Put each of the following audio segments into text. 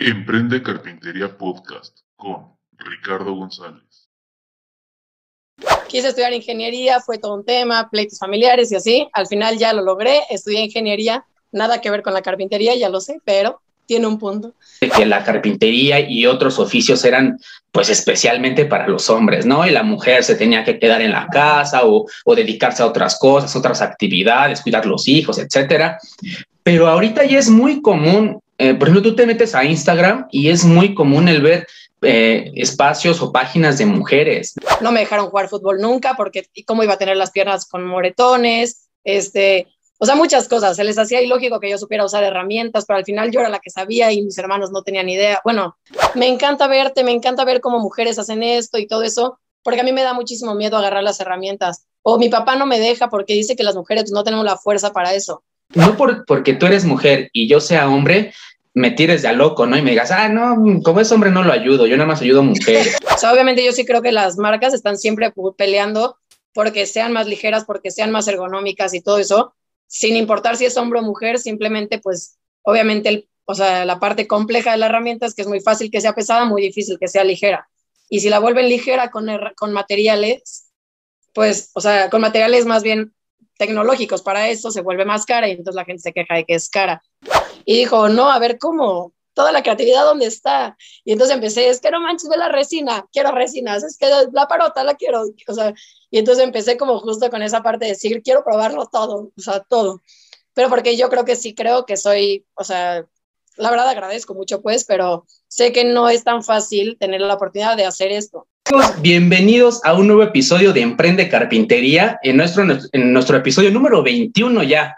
Emprende Carpintería Podcast con Ricardo González. Quise estudiar ingeniería, fue todo un tema, pleitos familiares y así. Al final ya lo logré, estudié ingeniería, nada que ver con la carpintería, ya lo sé, pero tiene un punto. Que la carpintería y otros oficios eran pues especialmente para los hombres, ¿no? Y la mujer se tenía que quedar en la casa o, o dedicarse a otras cosas, otras actividades, cuidar los hijos, etcétera. Pero ahorita ya es muy común, eh, por ejemplo, tú te metes a Instagram y es muy común el ver eh, espacios o páginas de mujeres. No me dejaron jugar fútbol nunca porque cómo iba a tener las piernas con moretones, este, o sea, muchas cosas. Se les hacía ilógico que yo supiera usar herramientas, pero al final yo era la que sabía y mis hermanos no tenían idea. Bueno, me encanta verte, me encanta ver cómo mujeres hacen esto y todo eso, porque a mí me da muchísimo miedo agarrar las herramientas. O mi papá no me deja porque dice que las mujeres no tenemos la fuerza para eso. No por, porque tú eres mujer y yo sea hombre, me tires de a loco, ¿no? Y me digas, ah, no, como es hombre no lo ayudo, yo nada más ayudo a mujeres. o sea, obviamente yo sí creo que las marcas están siempre peleando porque sean más ligeras, porque sean más ergonómicas y todo eso, sin importar si es hombre o mujer, simplemente pues obviamente el, o sea, la parte compleja de la herramienta es que es muy fácil que sea pesada, muy difícil que sea ligera. Y si la vuelven ligera con, con materiales, pues, o sea, con materiales más bien tecnológicos para eso, se vuelve más cara y entonces la gente se queja de que es cara. Y dijo, no, a ver cómo, toda la creatividad dónde está. Y entonces empecé, es que no manches, ve la resina, quiero resinas, es que la parota la quiero. O sea, y entonces empecé como justo con esa parte de decir, quiero probarlo todo, o sea, todo. Pero porque yo creo que sí creo que soy, o sea, la verdad agradezco mucho pues, pero sé que no es tan fácil tener la oportunidad de hacer esto. Bienvenidos a un nuevo episodio de Emprende Carpintería, en nuestro, en nuestro episodio número 21 ya.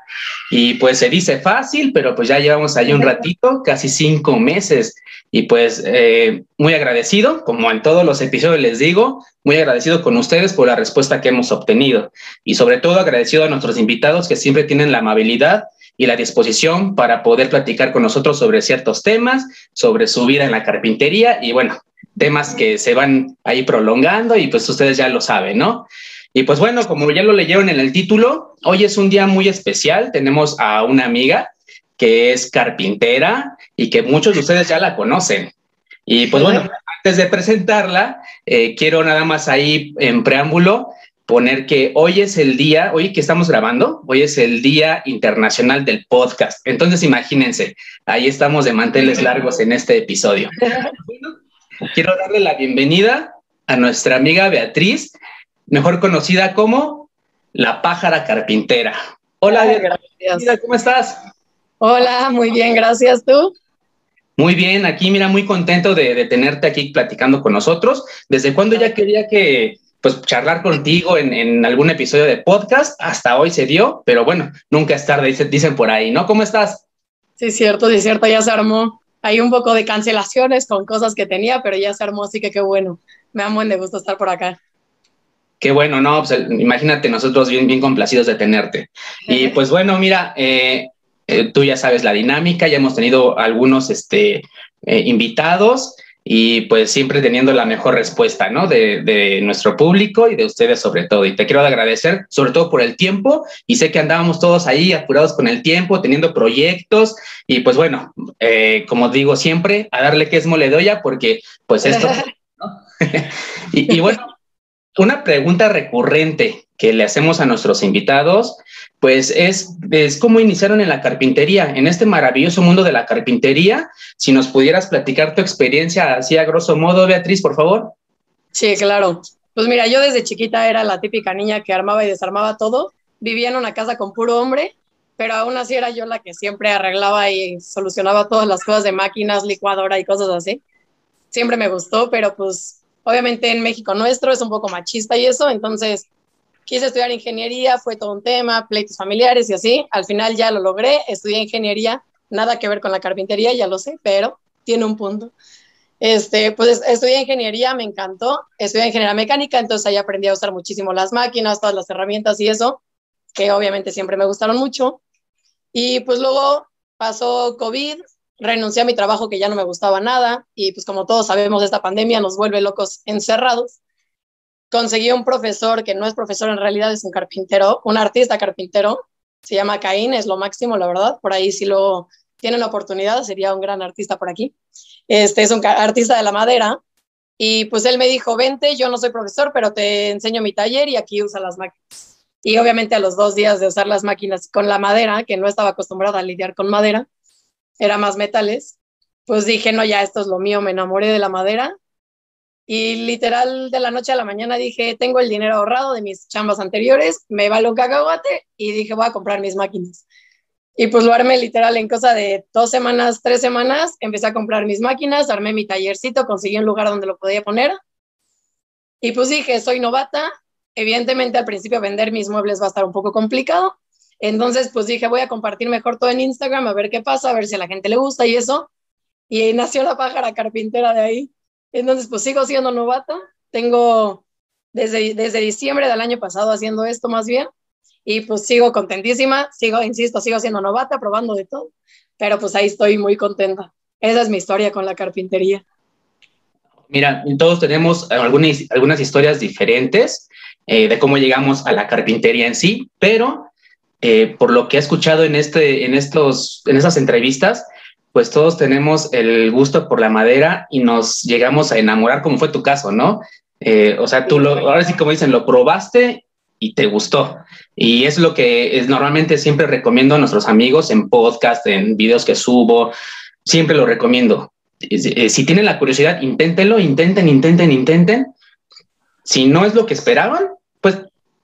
Y pues se dice fácil, pero pues ya llevamos ahí un ratito, casi cinco meses. Y pues eh, muy agradecido, como en todos los episodios les digo, muy agradecido con ustedes por la respuesta que hemos obtenido. Y sobre todo agradecido a nuestros invitados que siempre tienen la amabilidad y la disposición para poder platicar con nosotros sobre ciertos temas, sobre su vida en la carpintería y bueno, temas que se van ahí prolongando y pues ustedes ya lo saben, ¿no? Y pues bueno, como ya lo leyeron en el título, hoy es un día muy especial. Tenemos a una amiga que es carpintera y que muchos de ustedes ya la conocen. Y pues bueno, antes de presentarla, eh, quiero nada más ahí en preámbulo poner que hoy es el día, hoy que estamos grabando, hoy es el Día Internacional del Podcast. Entonces imagínense, ahí estamos de manteles largos en este episodio. quiero darle la bienvenida a nuestra amiga Beatriz, mejor conocida como la pájara carpintera. Hola, gracias. ¿cómo estás? Hola, muy bien, gracias. ¿Tú? Muy bien, aquí mira, muy contento de, tenerte aquí platicando con nosotros. ¿Desde cuándo ya quería que, pues, charlar contigo en, algún episodio de podcast? Hasta hoy se dio, pero bueno, nunca es tarde, dicen, dicen por ahí, ¿no? ¿Cómo estás? Sí, cierto, sí, cierto, ya se armó hay un poco de cancelaciones con cosas que tenía, pero ya se armó, así que qué bueno. Me da buen de gusto estar por acá. Qué bueno, ¿no? Pues, imagínate nosotros bien, bien complacidos de tenerte. Y pues bueno, mira, eh, eh, tú ya sabes la dinámica, ya hemos tenido algunos este, eh, invitados y pues siempre teniendo la mejor respuesta, ¿no? De, de, nuestro público y de ustedes sobre todo. Y te quiero agradecer sobre todo por el tiempo y sé que andábamos todos ahí apurados con el tiempo, teniendo proyectos y pues bueno, eh, como digo siempre, a darle que es mole porque pues esto... ¿no? y, y bueno, una pregunta recurrente que le hacemos a nuestros invitados pues es, es cómo iniciaron en la carpintería, en este maravilloso mundo de la carpintería. Si nos pudieras platicar tu experiencia así a grosso modo, Beatriz, por favor. Sí, claro. Pues mira, yo desde chiquita era la típica niña que armaba y desarmaba todo. Vivía en una casa con puro hombre, pero aún así era yo la que siempre arreglaba y solucionaba todas las cosas de máquinas, licuadora y cosas así. Siempre me gustó, pero pues obviamente en México nuestro es un poco machista y eso, entonces quise estudiar ingeniería, fue todo un tema, pleitos familiares y así. Al final ya lo logré, estudié ingeniería, nada que ver con la carpintería, ya lo sé, pero tiene un punto. Este, pues estudié ingeniería, me encantó, estudié ingeniería mecánica, entonces ahí aprendí a usar muchísimo las máquinas, todas las herramientas y eso, que obviamente siempre me gustaron mucho. Y pues luego pasó COVID, renuncié a mi trabajo que ya no me gustaba nada y pues como todos sabemos esta pandemia nos vuelve locos encerrados conseguí un profesor que no es profesor, en realidad es un carpintero, un artista carpintero, se llama Caín, es lo máximo, la verdad, por ahí sí lo, tiene la oportunidad, sería un gran artista por aquí. Este es un artista de la madera. Y pues él me dijo, vente, yo no soy profesor, pero te enseño mi taller y aquí usa las máquinas. Y obviamente a los dos días de usar las máquinas con la madera, que no estaba acostumbrada a lidiar con madera, era más metales, pues dije, no, ya esto es lo mío, me enamoré de la madera. Y literal, de la noche a la mañana dije, tengo el dinero ahorrado de mis chambas anteriores, me vale un cacahuate y dije, voy a comprar mis máquinas. Y pues lo armé literal en cosa de dos semanas, tres semanas, empecé a comprar mis máquinas, armé mi tallercito, conseguí un lugar donde lo podía poner. Y pues dije, soy novata, evidentemente al principio vender mis muebles va a estar un poco complicado. Entonces pues dije, voy a compartir mejor todo en Instagram, a ver qué pasa, a ver si a la gente le gusta y eso. Y nació la pájara carpintera de ahí. Entonces pues sigo siendo novata, tengo desde, desde diciembre del año pasado haciendo esto más bien y pues sigo contentísima, sigo, insisto, sigo siendo novata, probando de todo, pero pues ahí estoy muy contenta. Esa es mi historia con la carpintería. Mira, todos tenemos algunas, algunas historias diferentes eh, de cómo llegamos a la carpintería en sí, pero eh, por lo que he escuchado en, este, en, estos, en estas entrevistas, pues todos tenemos el gusto por la madera y nos llegamos a enamorar, como fue tu caso, ¿no? Eh, o sea, tú lo, ahora sí como dicen, lo probaste y te gustó. Y es lo que es, normalmente siempre recomiendo a nuestros amigos en podcast, en videos que subo, siempre lo recomiendo. Eh, si tienen la curiosidad, inténtenlo, intenten, intenten, intenten. Si no es lo que esperaban, pues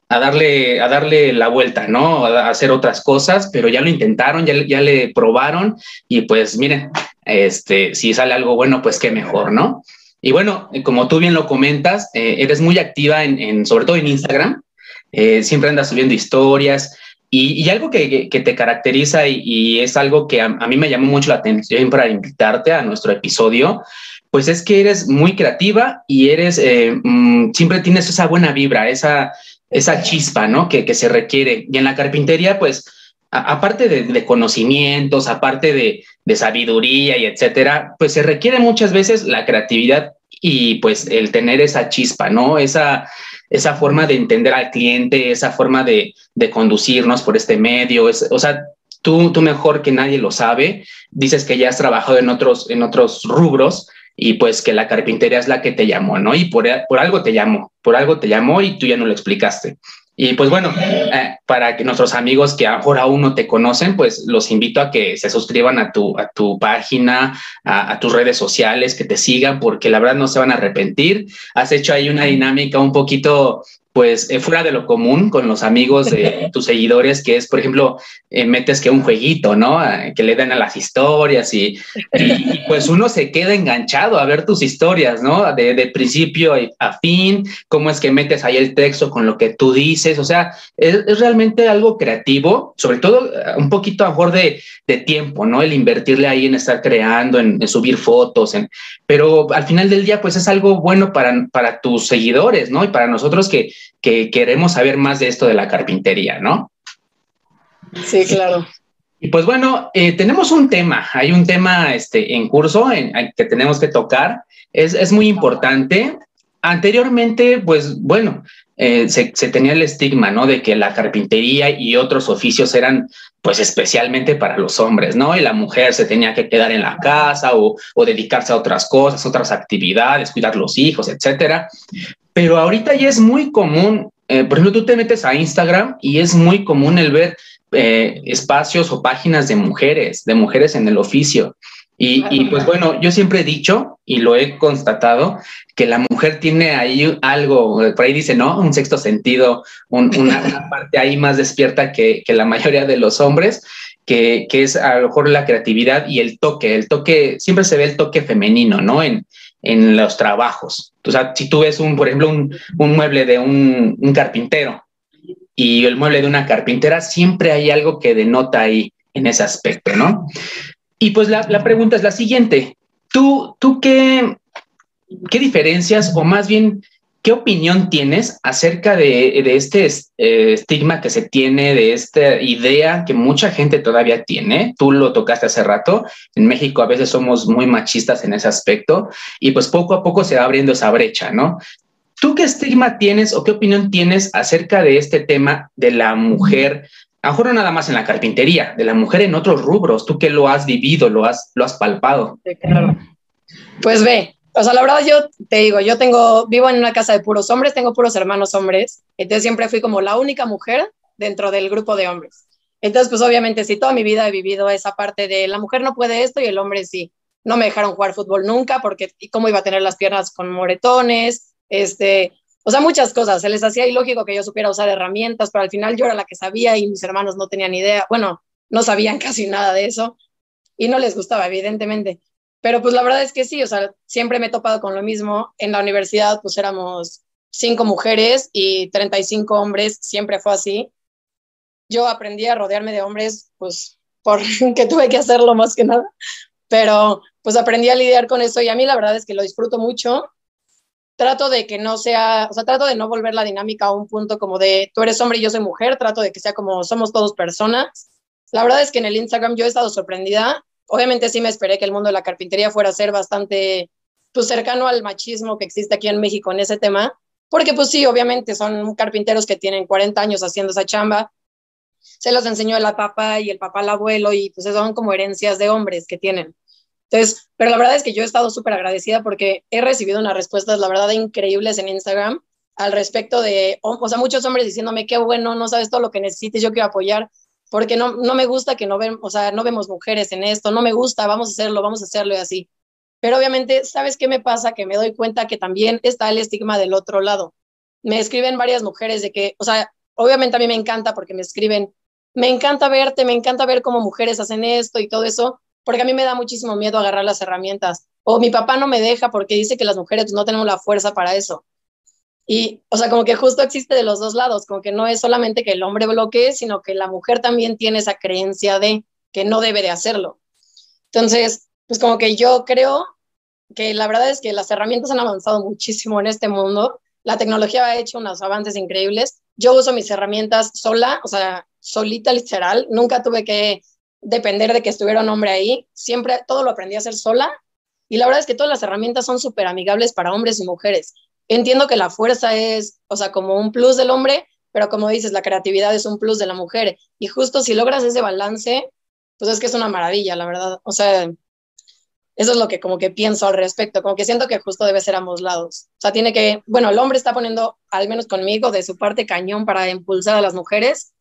a darle, a darle la vuelta, ¿no? A hacer otras cosas, pero ya lo intentaron, ya, ya le probaron y pues miren, este, si sale algo bueno, pues qué mejor, ¿no? Y bueno, como tú bien lo comentas, eh, eres muy activa en, sobre todo en Instagram, eh, siempre andas subiendo historias y, algo que, te caracteriza y, es algo que a, mí me llamó mucho la atención para invitarte a nuestro episodio, pues es que eres muy creativa y eres, eh, mm, siempre tienes esa buena vibra, esa, esa chispa, ¿no? Que, se requiere. Y en la carpintería, pues, aparte de, conocimientos, aparte de, de sabiduría y etcétera, pues se requiere muchas veces la creatividad y pues el tener esa chispa, ¿no? Esa, esa forma de entender al cliente, esa forma de, de conducirnos por este medio, es, o sea, tú, tú mejor que nadie lo sabe, dices que ya has trabajado en otros, en otros rubros y pues que la carpintería es la que te llamó, ¿no? Y por, por algo te llamó, por algo te llamó y tú ya no lo explicaste. Y pues bueno, eh, para que nuestros amigos que ahora aún no te conocen, pues los invito a que se suscriban a tu, a tu página, a, a, tus redes sociales, que te sigan, porque la verdad no se van a arrepentir. Has hecho ahí una dinámica un poquito pues eh, fuera de lo común con los amigos de tus seguidores, que es, por ejemplo, eh, metes que un jueguito, ¿no? Que le den a las historias y, y, pues uno se queda enganchado a ver tus historias, ¿no? De, de, principio a fin, cómo es que metes ahí el texto con lo que tú dices, o sea, es, es realmente algo creativo, sobre todo eh, un poquito a favor de, de, tiempo, ¿no? El invertirle ahí en estar creando, en, en, subir fotos, en, pero al final del día, pues es algo bueno para, para tus seguidores, ¿no? Y para nosotros que que queremos saber más de esto de la carpintería, ¿no? Sí, claro. Y pues bueno, eh, tenemos un tema, hay un tema este, en curso en, que tenemos que tocar, es, es muy importante. Anteriormente, pues bueno, eh, se, se, tenía el estigma, ¿no? De que la carpintería y otros oficios eran, pues, especialmente para los hombres, ¿no? Y la mujer se tenía que quedar en la casa o, o dedicarse a otras cosas, otras actividades, cuidar los hijos, etcétera pero ahorita ya es muy común, eh, por ejemplo, tú te metes a Instagram y es muy común el ver eh, espacios o páginas de mujeres, de mujeres en el oficio. Y, y, pues bueno, yo siempre he dicho y lo he constatado que la mujer tiene ahí algo, por ahí dice, ¿no? Un sexto sentido, un, una, una, parte ahí más despierta que, que la mayoría de los hombres, que, que, es a lo mejor la creatividad y el toque. El toque, siempre se ve el toque femenino, ¿no? En, en los trabajos. O sea, si tú ves, un, por ejemplo, un, mueble de un, un, carpintero y el mueble de una carpintera, siempre hay algo que denota ahí en ese aspecto, ¿no? Y pues la, la pregunta es la siguiente. ¿Tú, tú qué, qué diferencias o más bien ¿Qué opinión tienes acerca de, este eh, estigma que se tiene, de esta idea que mucha gente todavía tiene? Tú lo tocaste hace rato. En México a veces somos muy machistas en ese aspecto y pues poco a poco se va abriendo esa brecha, ¿no? ¿Tú qué estigma tienes o qué opinión tienes acerca de este tema de la mujer a lo mejor no nada más en la carpintería, de la mujer en otros rubros, tú que lo has vivido, lo has, lo has palpado. Claro. Pues ve, o sea, la verdad yo te digo, yo tengo, vivo en una casa de puros hombres, tengo puros hermanos hombres, entonces siempre fui como la única mujer dentro del grupo de hombres. Entonces, pues obviamente sí, toda mi vida he vivido esa parte de la mujer no puede esto y el hombre sí. No me dejaron jugar fútbol nunca porque cómo iba a tener las piernas con moretones, este, o sea, muchas cosas. Se les hacía ilógico que yo supiera usar herramientas, pero al final yo era la que sabía y mis hermanos no tenían idea. Bueno, no sabían casi nada de eso y no les gustaba, evidentemente. Pero pues la verdad es que sí, o sea, siempre me he topado con lo mismo. En la universidad pues éramos cinco mujeres y 35 hombres, siempre fue así. Yo aprendí a rodearme de hombres pues porque tuve que hacerlo más que nada, pero pues aprendí a lidiar con eso y a mí la verdad es que lo disfruto mucho. Trato de que no sea, o sea, trato de no volver la dinámica a un punto como de tú eres hombre y yo soy mujer, trato de que sea como somos todos personas. La verdad es que en el Instagram yo he estado sorprendida obviamente sí me esperé que el mundo de la carpintería fuera a ser bastante pues, cercano al machismo que existe aquí en México en ese tema, porque pues sí, obviamente son carpinteros que tienen 40 años haciendo esa chamba, se los enseñó el papá y el papá al abuelo y pues son como herencias de hombres que tienen. Entonces, pero la verdad es que yo he estado súper agradecida porque he recibido unas respuestas, la verdad, increíbles en Instagram al respecto de, o sea, muchos hombres diciéndome, qué bueno, no sabes todo lo que necesites, yo quiero apoyar porque no, no me gusta que no, ven, o sea, no vemos mujeres en esto, no me gusta, vamos a hacerlo, vamos a hacerlo y así. Pero obviamente, ¿sabes qué me pasa? Que me doy cuenta que también está el estigma del otro lado. Me escriben varias mujeres de que, o sea, obviamente a mí me encanta porque me escriben, me encanta verte, me encanta ver cómo mujeres hacen esto y todo eso, porque a mí me da muchísimo miedo agarrar las herramientas. O mi papá no me deja porque dice que las mujeres no tenemos la fuerza para eso. Y, o sea, como que justo existe de los dos lados, como que no es solamente que el hombre bloquee, sino que la mujer también tiene esa creencia de que no debe de hacerlo. Entonces, pues como que yo creo que la verdad es que las herramientas han avanzado muchísimo en este mundo. La tecnología ha hecho unos avances increíbles. Yo uso mis herramientas sola, o sea, solita literal. Nunca tuve que depender de que estuviera un hombre ahí. Siempre todo lo aprendí a hacer sola. Y la verdad es que todas las herramientas son súper amigables para hombres y mujeres entiendo que la fuerza es, o sea, como un plus del hombre, pero como dices, la creatividad es un plus de la mujer. Y justo si logras ese balance, pues es que es una maravilla, la verdad. O sea, eso es lo que como que pienso al respecto, como que siento que justo debe ser ambos lados. O sea, tiene que, bueno, el hombre está poniendo, al menos conmigo, de su parte cañón para impulsar a las mujeres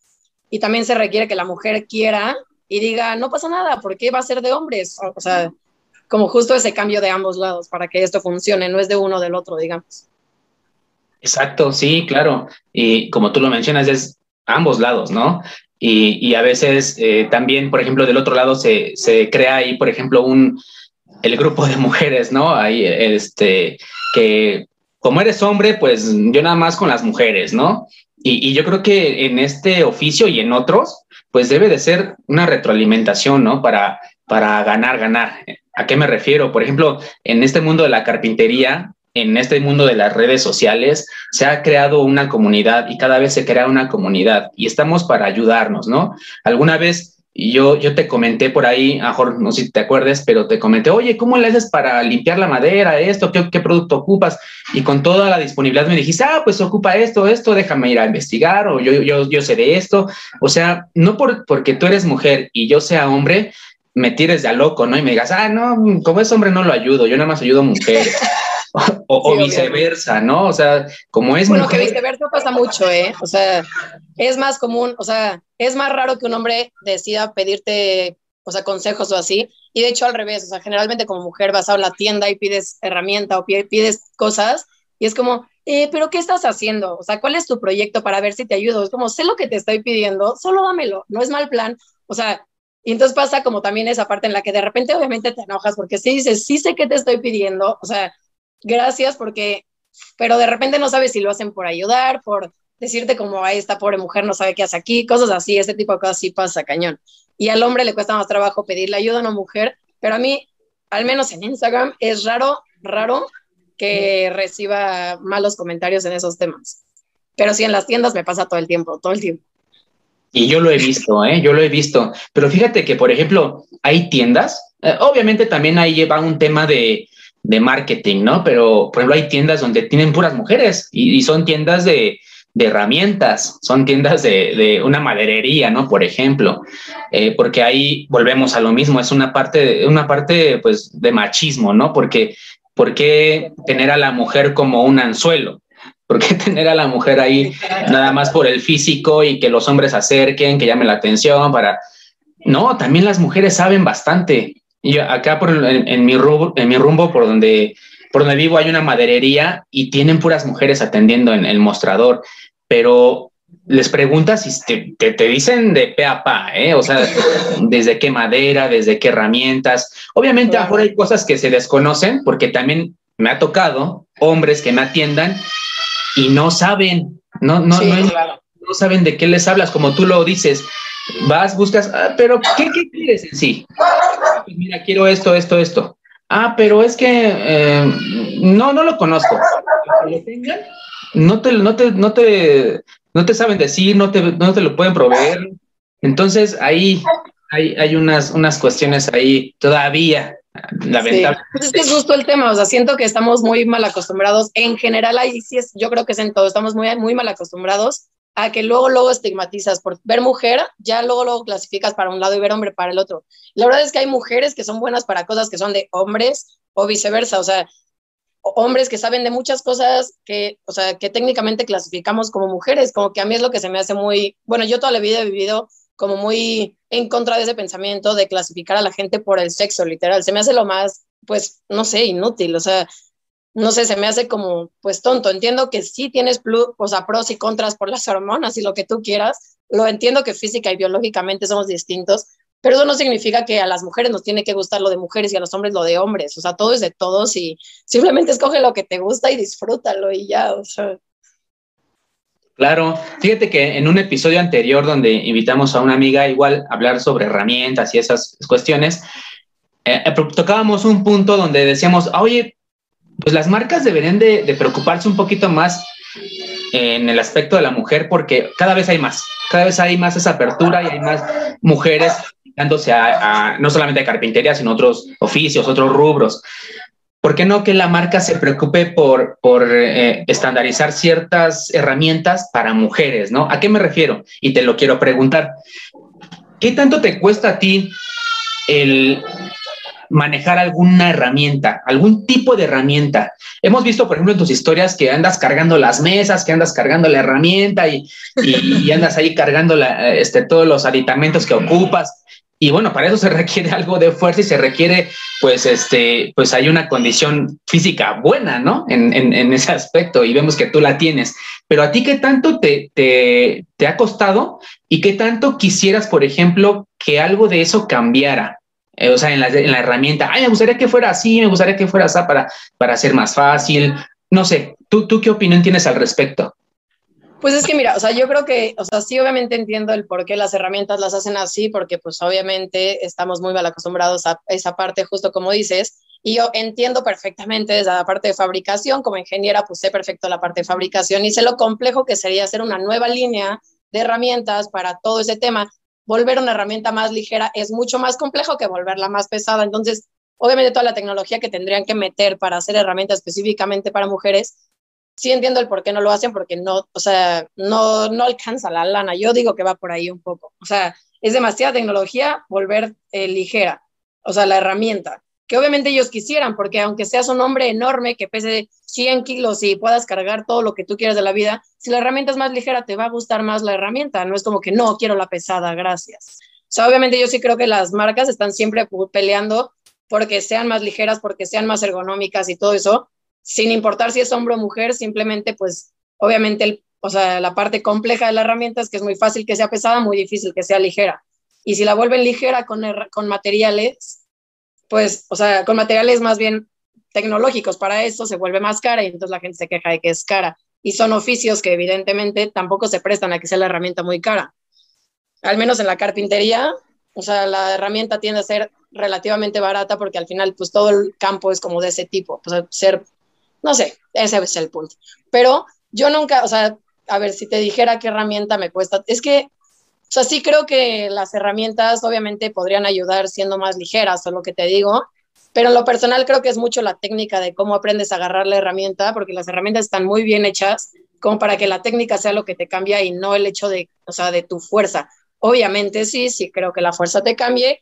y también se requiere que la mujer quiera y diga, no pasa nada, ¿por qué va a ser de hombres? O sea, como justo ese cambio de ambos lados para que esto funcione, no es de uno o del otro, digamos. Exacto, sí, claro. Y como tú lo mencionas, es ambos lados, ¿no? Y, y a veces eh, también, por ejemplo, del otro lado se, se, crea ahí, por ejemplo, un, el grupo de mujeres, ¿no? Ahí, este, que como eres hombre, pues yo nada más con las mujeres, ¿no? Y, y yo creo que en este oficio y en otros, pues debe de ser una retroalimentación, ¿no? Para, para ganar, ganar. ¿A qué me refiero? Por ejemplo, en este mundo de la carpintería, en este mundo de las redes sociales se ha creado una comunidad y cada vez se crea una comunidad y estamos para ayudarnos, ¿no? Alguna vez yo, yo te comenté por ahí, mejor no sé si te acuerdes, pero te comenté, oye, ¿cómo le haces para limpiar la madera, esto, qué, qué producto ocupas? Y con toda la disponibilidad me dijiste, ah, pues ocupa esto, esto, déjame ir a investigar o yo, yo, yo sé de esto. O sea, no por, porque tú eres mujer y yo sea hombre, me tires de a loco, ¿no? Y me digas, ah, no, como es hombre no lo ayudo, yo nada más ayudo a mujeres. o, sí, viceversa, ¿no? O sea, como es bueno, que viceversa pasa mucho, ¿eh? O sea, es más común, o sea, es más raro que un hombre decida pedirte, o sea, consejos o así. Y de hecho al revés, o sea, generalmente como mujer vas a la tienda y pides herramienta o pides cosas y es como, eh, pero ¿qué estás haciendo? O sea, ¿cuál es tu proyecto para ver si te ayudo? Es como, sé lo que te estoy pidiendo, solo dámelo, no es mal plan. O sea, y entonces pasa como también esa parte en la que de repente obviamente te enojas porque sí dices, sí sé que te estoy pidiendo, o sea, gracias porque, pero de repente no sabes si lo hacen por ayudar, por decirte como, a esta pobre mujer no sabe qué hace aquí, cosas así, este tipo de cosas sí pasa cañón. Y al hombre le cuesta más trabajo pedirle ayuda a una mujer, pero a mí, al menos en Instagram, es raro, raro que reciba malos comentarios en esos temas. Pero sí en las tiendas me pasa todo el tiempo, todo el tiempo. Y yo lo he visto, ¿eh? Yo lo he visto. Pero fíjate que, por ejemplo, hay tiendas, eh, obviamente también ahí lleva un tema de, de marketing, ¿no? Pero, por ejemplo, hay tiendas donde tienen puras mujeres y, son tiendas de, de herramientas, son tiendas de, de una maderería, ¿no? Por ejemplo, eh, porque ahí volvemos a lo mismo, es una parte, una parte pues de machismo, ¿no? Porque, ¿por qué tener a la mujer como un anzuelo? ¿Por qué tener a la mujer ahí nada más por el físico y que los hombres acerquen, que llamen la atención para... No, también las mujeres saben bastante. Yo acá por, en, mi rumbo, en mi rumbo por donde, por donde vivo hay una maderería y tienen puras mujeres atendiendo en el mostrador, pero les preguntas y te, te, dicen de pe a pa, ¿eh? O sea, desde qué madera, desde qué herramientas. Obviamente, ahora hay cosas que se desconocen porque también me ha tocado hombres que me atiendan y no saben, no, no, no, saben de qué les hablas, como tú lo dices. Vas, buscas, ah, pero ¿qué, ¿qué, quieres en sí? Pues mira, quiero esto, esto, esto. Ah, pero es que eh, no, no lo conozco. no te, no te, no te, no te saben decir, no te, no te lo pueden proveer. Entonces ahí hay, hay unas, unas cuestiones ahí todavía Lamentable. Pues es que es justo el tema, o sea, siento que estamos muy mal acostumbrados, en general, ahí sí es, yo creo que es en todo, estamos muy, muy mal acostumbrados a que luego, luego estigmatizas por ver mujer, ya luego, luego clasificas para un lado y ver hombre para el otro. La verdad es que hay mujeres que son buenas para cosas que son de hombres o viceversa, o sea, hombres que saben de muchas cosas que, o sea, que técnicamente clasificamos como mujeres, como que a mí es lo que se me hace muy, bueno, yo toda la vida he vivido como muy en contra de ese pensamiento de clasificar a la gente por el sexo, literal. Se me hace lo más, pues, no sé, inútil. O sea, no sé, se me hace como, pues, tonto. Entiendo que sí tienes plus, pros y contras por las hormonas y lo que tú quieras. Lo entiendo que física y biológicamente somos distintos, pero eso no significa que a las mujeres nos tiene que gustar lo de mujeres y a los hombres lo de hombres. O sea, todo es de todos y simplemente escoge lo que te gusta y disfrútalo y ya, o sea. Claro, fíjate que en un episodio anterior donde invitamos a una amiga igual a hablar sobre herramientas y esas cuestiones, eh, eh, tocábamos un punto donde decíamos, oye, pues las marcas deberían de, preocuparse un poquito más en el aspecto de la mujer porque cada vez hay más, cada vez hay más esa apertura y hay más mujeres dándose a, no solamente a carpintería, sino otros oficios, otros rubros. ¿Por qué no que la marca se preocupe por, por eh, estandarizar ciertas herramientas para mujeres, ¿no? ¿A qué me refiero? Y te lo quiero preguntar. ¿Qué tanto te cuesta a ti el manejar alguna herramienta, algún tipo de herramienta. Hemos visto, por ejemplo, en tus historias que andas cargando las mesas, que andas cargando la herramienta y, andas ahí cargando este, todos los aditamentos que ocupas. Y bueno, para eso se requiere algo de fuerza y se requiere, pues, este, pues hay una condición física buena, ¿no? En, ese aspecto y vemos que tú la tienes. Pero a ti, ¿qué tanto te, te ha costado y qué tanto quisieras, por ejemplo, que algo de eso cambiara? Eh, o sea, en la, en la, herramienta, ay, me gustaría que fuera así, me gustaría que fuera así para, para ser más fácil. No sé, ¿tú, ¿tú qué opinión tienes al respecto? Pues es que mira, o sea, yo creo que, o sea, sí obviamente entiendo el por qué las herramientas las hacen así, porque pues obviamente estamos muy mal acostumbrados a esa parte, justo como dices, y yo entiendo perfectamente desde la parte de fabricación, como ingeniera, pues sé perfecto la parte de fabricación y sé lo complejo que sería hacer una nueva línea de herramientas para todo ese tema. Volver una herramienta más ligera es mucho más complejo que volverla más pesada. Entonces, obviamente toda la tecnología que tendrían que meter para hacer herramientas específicamente para mujeres sí entiendo el por qué no lo hacen, porque no, o sea, no, no alcanza la lana. Yo digo que va por ahí un poco. O sea, es demasiada tecnología volver eh, ligera, o sea, la herramienta, que obviamente ellos quisieran, porque aunque seas un hombre enorme que pese 100 kilos y puedas cargar todo lo que tú quieras de la vida, si la herramienta es más ligera, te va a gustar más la herramienta. No es como que no, quiero la pesada, gracias. O sea, obviamente yo sí creo que las marcas están siempre peleando porque sean más ligeras, porque sean más ergonómicas y todo eso, sin importar si es hombre o mujer, simplemente pues obviamente o sea, la parte compleja de la herramienta es que es muy fácil que sea pesada, muy difícil que sea ligera. Y si la vuelven ligera con, con materiales, pues, o sea, con materiales más bien tecnológicos para eso, se vuelve más cara y entonces la gente se queja de que es cara. Y son oficios que evidentemente tampoco se prestan a que sea la herramienta muy cara. Al menos en la carpintería, o sea, la herramienta tiende a ser relativamente barata porque al final pues todo el campo es como de ese tipo, sea, ser no sé, ese es el punto. Pero yo nunca, o sea, a ver, si te dijera qué herramienta me cuesta, es que, o sea, sí creo que las herramientas obviamente podrían ayudar siendo más ligeras, o lo que te digo, pero en lo personal creo que es mucho la técnica de cómo aprendes a agarrar la herramienta, porque las herramientas están muy bien hechas, como para que la técnica sea lo que te cambia y no el hecho de, o sea, de tu fuerza. Obviamente sí, sí creo que la fuerza te cambie.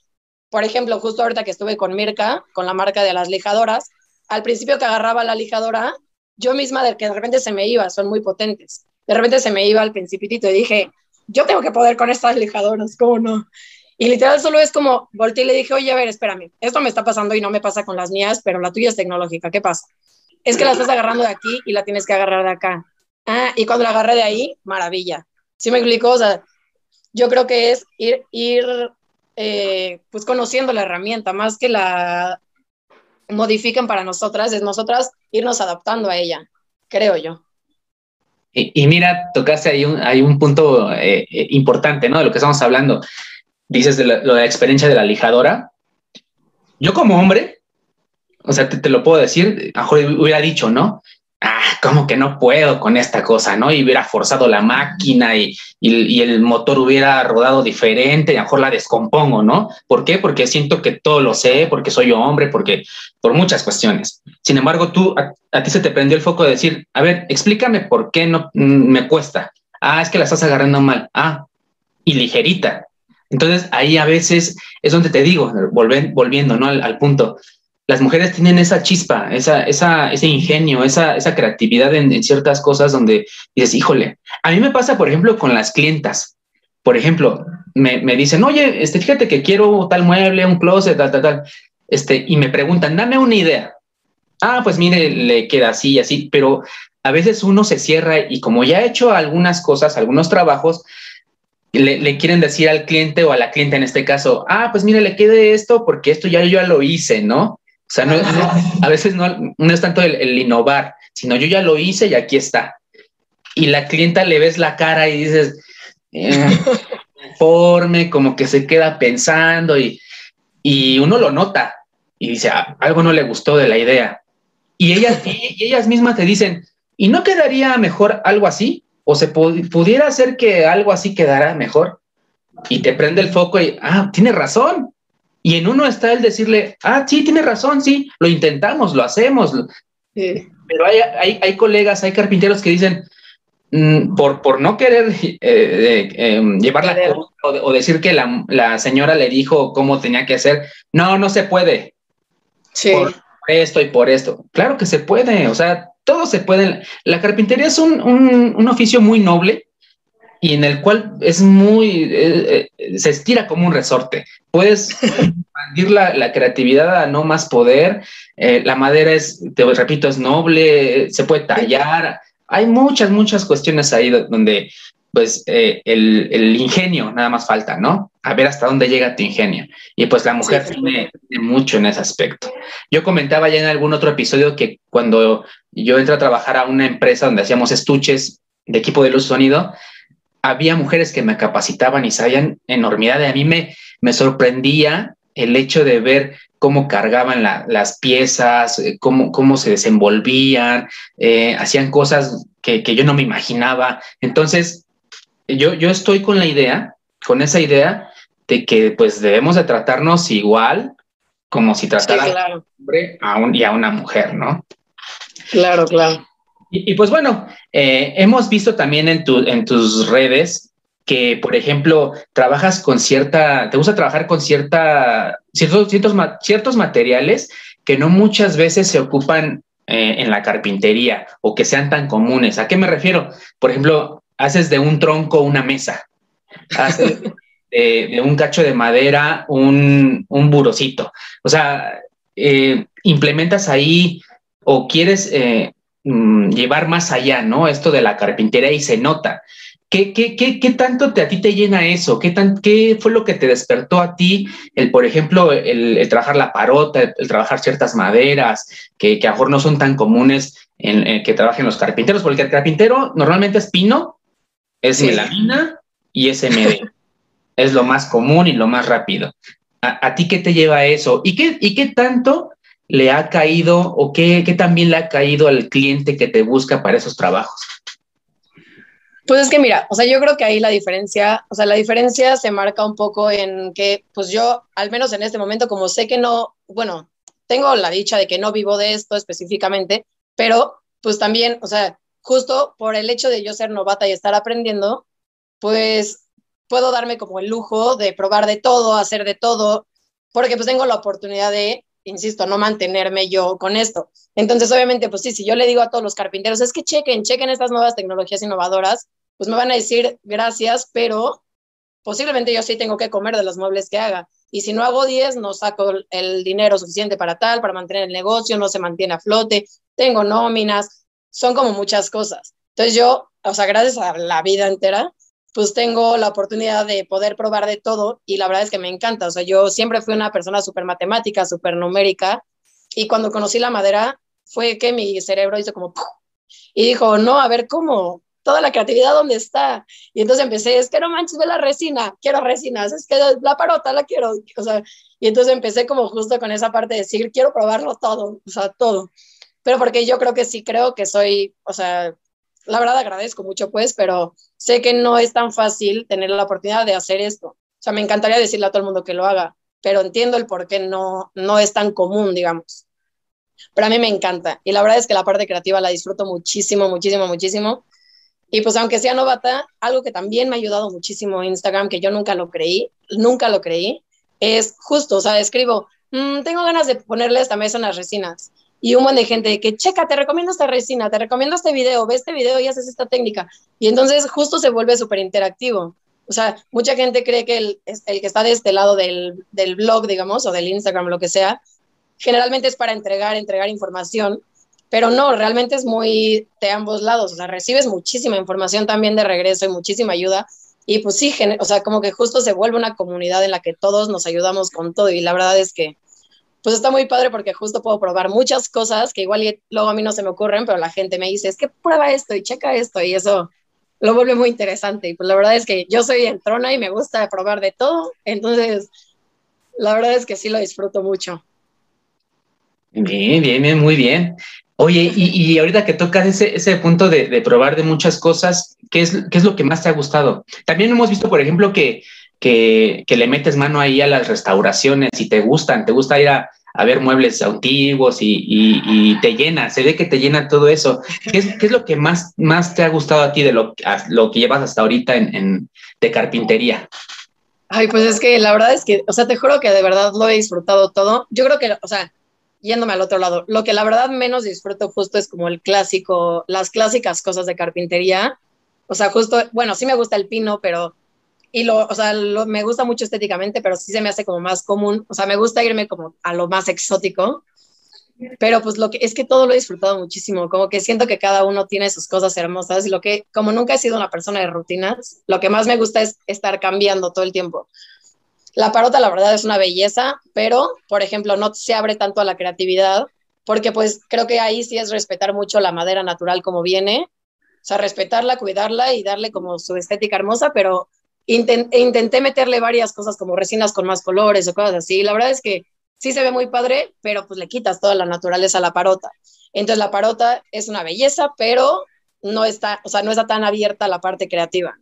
Por ejemplo, justo ahorita que estuve con Mirka, con la marca de las lijadoras, al principio que agarraba la lijadora, yo misma de que de repente se me iba, son muy potentes. De repente se me iba al principitito y dije, yo tengo que poder con estas lijadoras, ¿cómo no? Y literal solo es como, volteé y le dije, oye, a ver, espérame, esto me está pasando y no me pasa con las mías, pero la tuya es tecnológica, ¿qué pasa? Es que la estás agarrando de aquí y la tienes que agarrar de acá. Ah, y cuando la agarré de ahí, maravilla. ¿Sí me explico? O sea, yo creo que es ir, ir eh, pues conociendo la herramienta, más que la modifiquen para nosotras, es nosotras irnos adaptando a ella, creo yo. Y, mira, tocaste ahí un, hay un punto eh, eh, importante, ¿no? De lo que estamos hablando. Dices de lo de la experiencia de la lijadora. Yo como hombre, o sea, te, te lo puedo decir, a hubiera dicho, ¿no? Ah, como que no puedo con esta cosa, ¿no? Y hubiera forzado la máquina y, el motor hubiera rodado diferente, y a lo mejor la descompongo, ¿no? ¿Por qué? Porque siento que todo lo sé, porque soy hombre, porque por muchas cuestiones. Sin embargo, tú, a, ti se te prendió el foco de decir, a ver, explícame por qué no mm, me cuesta. Ah, es que la estás agarrando mal. Ah, y ligerita. Entonces ahí a veces es donde te digo, volviendo ¿no? al punto, las mujeres tienen esa chispa, esa, esa, ese ingenio, esa, esa creatividad en, ciertas cosas donde dices, híjole, a mí me pasa, por ejemplo, con las clientas. Por ejemplo, me, me dicen, oye, este, fíjate que quiero tal mueble, un closet, tal, tal, tal. Este, y me preguntan, dame una idea. Ah, pues mire, le queda así y así, pero a veces uno se cierra y como ya ha hecho algunas cosas, algunos trabajos, le, le, quieren decir al cliente o a la cliente en este caso, ah, pues mire, le quede esto porque esto ya yo ya lo hice, ¿no? Sea, no, a veces no, es tanto el, innovar, sino yo ya lo hice y aquí está. Y la clienta le ves la cara y dices, eh, forme, como que se queda pensando y, y uno lo nota y dice, ah, algo no le gustó de la idea. Y ellas, y ellas mismas te dicen, ¿y no quedaría mejor algo así? ¿O se pudiera hacer que algo así quedara mejor? Y te prende el foco y, ah, tiene razón. Y en uno está el decirle, ah, sí, tiene razón, sí, lo intentamos, lo hacemos. Pero hay, hay, colegas, hay carpinteros que dicen, mm, por, por no querer eh, eh, em, llevarla o, o, decir que la, la, señora le dijo cómo tenía que hacer, no, no se puede. Sí. Por esto y por esto. Claro que se puede, o sea, todo se puede. La carpintería es un, un, un oficio muy noble y en el cual es muy, eh, eh, se estira como un resorte. Puedes expandir la, la, creatividad a no más poder. Eh, la madera es, te repito, es noble, se puede tallar. Hay muchas, muchas cuestiones ahí donde, pues, el, el, ingenio nada más falta, ¿no? A ver hasta dónde llega tu ingenio. Y pues la mujer tiene, tiene, mucho en ese aspecto. Yo comentaba ya en algún otro episodio que cuando yo entré a trabajar a una empresa donde hacíamos estuches de equipo de luz sonido, había mujeres que me capacitaban y sabían enormidad. De a mí me, me sorprendía el hecho de ver cómo cargaban las piezas, eh, cómo, cómo se desenvolvían, eh, hacían cosas que, que, yo no me imaginaba. Entonces, yo, yo estoy con la idea, con esa idea de que pues debemos de tratarnos igual como si tratara a un hombre a y a una mujer, ¿no? Claro, claro. Y, pues bueno, eh, hemos visto también en, tu, en tus redes que, por ejemplo, trabajas con cierta, te gusta trabajar con cierta, ciertos, ciertos, ciertos materiales que no muchas veces se ocupan eh, en la carpintería o que sean tan comunes. ¿A qué me refiero? Por ejemplo, haces de un tronco una mesa, haces de, un cacho de madera un, un burocito. O sea, eh, implementas ahí o quieres Mm, llevar más allá, ¿no? Esto de la carpintería y se nota. ¿Qué, qué, qué, qué tanto te, a ti te llena eso? ¿Qué, tan, ¿Qué fue lo que te despertó a ti, el, por ejemplo, el, trabajar la parota, el, trabajar ciertas maderas que, que a lo mejor no son tan comunes en, que trabajen los carpinteros? Porque el carpintero normalmente es pino, es melamina y es MD. es lo más común y lo más rápido. ¿A, a ti qué te lleva a eso? ¿Y qué, ¿Y qué tanto le ha caído o qué, qué también le ha caído al cliente que te busca para esos trabajos? Pues es que mira, o sea, yo creo que ahí la diferencia, o sea, la diferencia se marca un poco en que, pues yo, al menos en este momento, como sé que no, bueno, tengo la dicha de que no vivo de esto específicamente, pero pues también, o sea, justo por el hecho de yo ser novata y estar aprendiendo, pues puedo darme como el lujo de probar de todo, hacer de todo, porque pues tengo la oportunidad de, insisto, no mantenerme yo con esto. Entonces, obviamente, pues sí, si yo le digo a todos los carpinteros, es que chequen, chequen estas nuevas tecnologías innovadoras, pues me van a decir gracias, pero posiblemente yo sí tengo que comer de los muebles que haga. Y si no hago 10, no saco el dinero suficiente para tal, para mantener el negocio, no se mantiene a flote, tengo nóminas, son como muchas cosas. Entonces yo, o sea, gracias a la vida entera, pues tengo la oportunidad de poder probar de todo y la verdad es que me encanta. O sea, yo siempre fui una persona súper matemática, súper numérica y cuando conocí la madera fue que mi cerebro hizo como... Y dijo, no, a ver, ¿cómo? toda la creatividad dónde está. Y entonces empecé, es que no manches, ve la resina, quiero resinas, es que la parota la quiero, o sea, y entonces empecé como justo con esa parte de decir, quiero probarlo todo, o sea, todo. Pero porque yo creo que sí creo que soy, o sea, la verdad agradezco mucho pues, pero sé que no es tan fácil tener la oportunidad de hacer esto. O sea, me encantaría decirle a todo el mundo que lo haga, pero entiendo el por qué no, no es tan común, digamos. Pero a mí me encanta. Y la verdad es que la parte creativa la disfruto muchísimo, muchísimo, muchísimo. Y pues aunque sea novata, algo que también me ha ayudado muchísimo Instagram, que yo nunca lo creí, nunca lo creí, es justo, o sea, escribo, mm, tengo ganas de ponerle esta mesa unas resinas. Y un montón de gente que, checa, te recomiendo esta resina, te recomiendo este video, ve este video y haces esta técnica. Y entonces justo se vuelve súper interactivo. O sea, mucha gente cree que el, el, que está de este lado del, del blog, digamos, o del Instagram, lo que sea, generalmente es para entregar, entregar información, pero no, realmente es muy de ambos lados, o sea, recibes muchísima información también de regreso y muchísima ayuda. Y pues sí, o sea, como que justo se vuelve una comunidad en la que todos nos ayudamos con todo. Y la verdad es que, pues está muy padre porque justo puedo probar muchas cosas que igual luego a mí no se me ocurren, pero la gente me dice, es que prueba esto y checa esto. Y eso lo vuelve muy interesante. Y pues la verdad es que yo soy entrona y me gusta probar de todo. Entonces, la verdad es que sí lo disfruto mucho. Bien, bien, bien, muy bien. Oye, y, ahorita que tocas ese, ese punto de, probar de muchas cosas, ¿qué es, ¿qué es lo que más te ha gustado? También hemos visto, por ejemplo, que, que, le metes mano ahí a las restauraciones y te gustan, te gusta ir a, ver muebles antiguos y, te llena, se ve que te llena todo eso. ¿Qué es, qué es lo que más, más te ha gustado a ti de lo, lo que llevas hasta ahorita en, en, de carpintería? Ay, pues es que la verdad es que, o sea, te juro que de verdad lo he disfrutado todo. Yo creo que, o sea, yéndome al otro lado, lo que la verdad menos disfruto justo es como el clásico, las clásicas cosas de carpintería. O sea, justo, bueno, sí me gusta el pino, pero, y lo, o sea, me gusta mucho estéticamente, pero sí se me hace como más común. O sea, me gusta irme como a lo más exótico. Pero pues lo que es que todo lo he disfrutado muchísimo, como que siento que cada uno tiene sus cosas hermosas y lo que, como nunca he sido una persona de rutinas, lo que más me gusta es estar cambiando todo el tiempo. La parota, la verdad, es una belleza, pero, por ejemplo, no se abre tanto a la creatividad, porque pues creo que ahí sí es respetar mucho la madera natural como viene, o sea, respetarla, cuidarla y darle como su estética hermosa, pero intenté meterle varias cosas como resinas con más colores o cosas así. La verdad es que sí se ve muy padre, pero pues le quitas toda la naturaleza a la parota. Entonces la parota es una belleza, pero no está, o sea, no está tan abierta la parte creativa,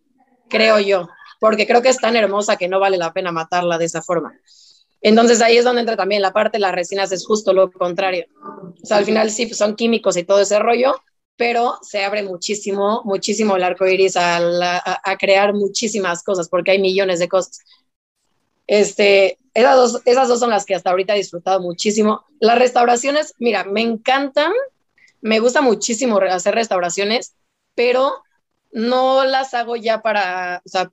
creo yo porque creo que es tan hermosa que no vale la pena matarla de esa forma. Entonces ahí es donde entra también la parte de las resinas, es justo lo contrario. O sea, al final sí son químicos y todo ese rollo, pero se abre muchísimo, muchísimo el arco iris a, a, crear muchísimas cosas, porque hay millones de cosas. Este, esas dos, esas dos son las que hasta ahorita he disfrutado muchísimo. Las restauraciones, mira, me encantan, me gusta muchísimo hacer restauraciones, pero no las hago ya para, o sea,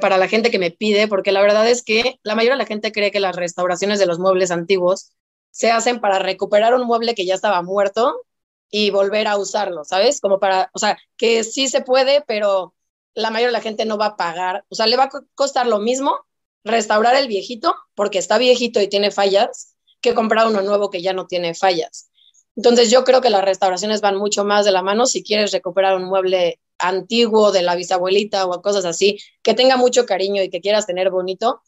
para la gente que me pide, porque la verdad es que la mayoría de la gente cree que las restauraciones de los muebles antiguos se hacen para recuperar un mueble que ya estaba muerto y volver a usarlo, ¿sabes? Como para, o sea, que sí se puede, pero la mayoría de la gente no va a pagar, o sea, le va a costar lo mismo restaurar el viejito, porque está viejito y tiene fallas, que comprar uno nuevo que ya no tiene fallas. Entonces yo creo que las restauraciones van mucho más de la mano si quieres recuperar un mueble antiguo de la bisabuelita o cosas así, que tenga mucho cariño y que quieras tener bonito,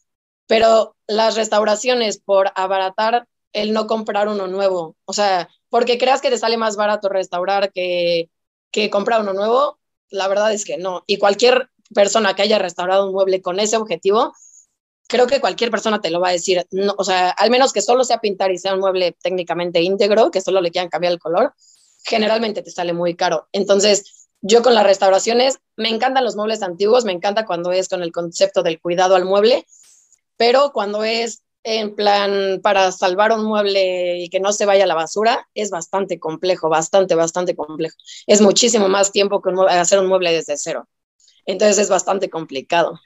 pero las restauraciones por abaratar el no comprar uno nuevo, o sea, porque creas que te sale más barato restaurar que, que comprar uno nuevo, la verdad es que no. Y cualquier persona que haya restaurado un mueble con ese objetivo, creo que cualquier persona te lo va a decir, no, o sea, al menos que solo sea pintar y sea un mueble técnicamente íntegro, que solo le quieran cambiar el color, generalmente te sale muy caro. Entonces, yo con las restauraciones, me encantan los muebles antiguos, me encanta cuando es con el concepto del cuidado al mueble, pero cuando es en plan para salvar un mueble y que no se vaya a la basura, es bastante complejo, bastante, bastante complejo. Es muchísimo más tiempo que hacer un mueble desde cero. Entonces es bastante complicado.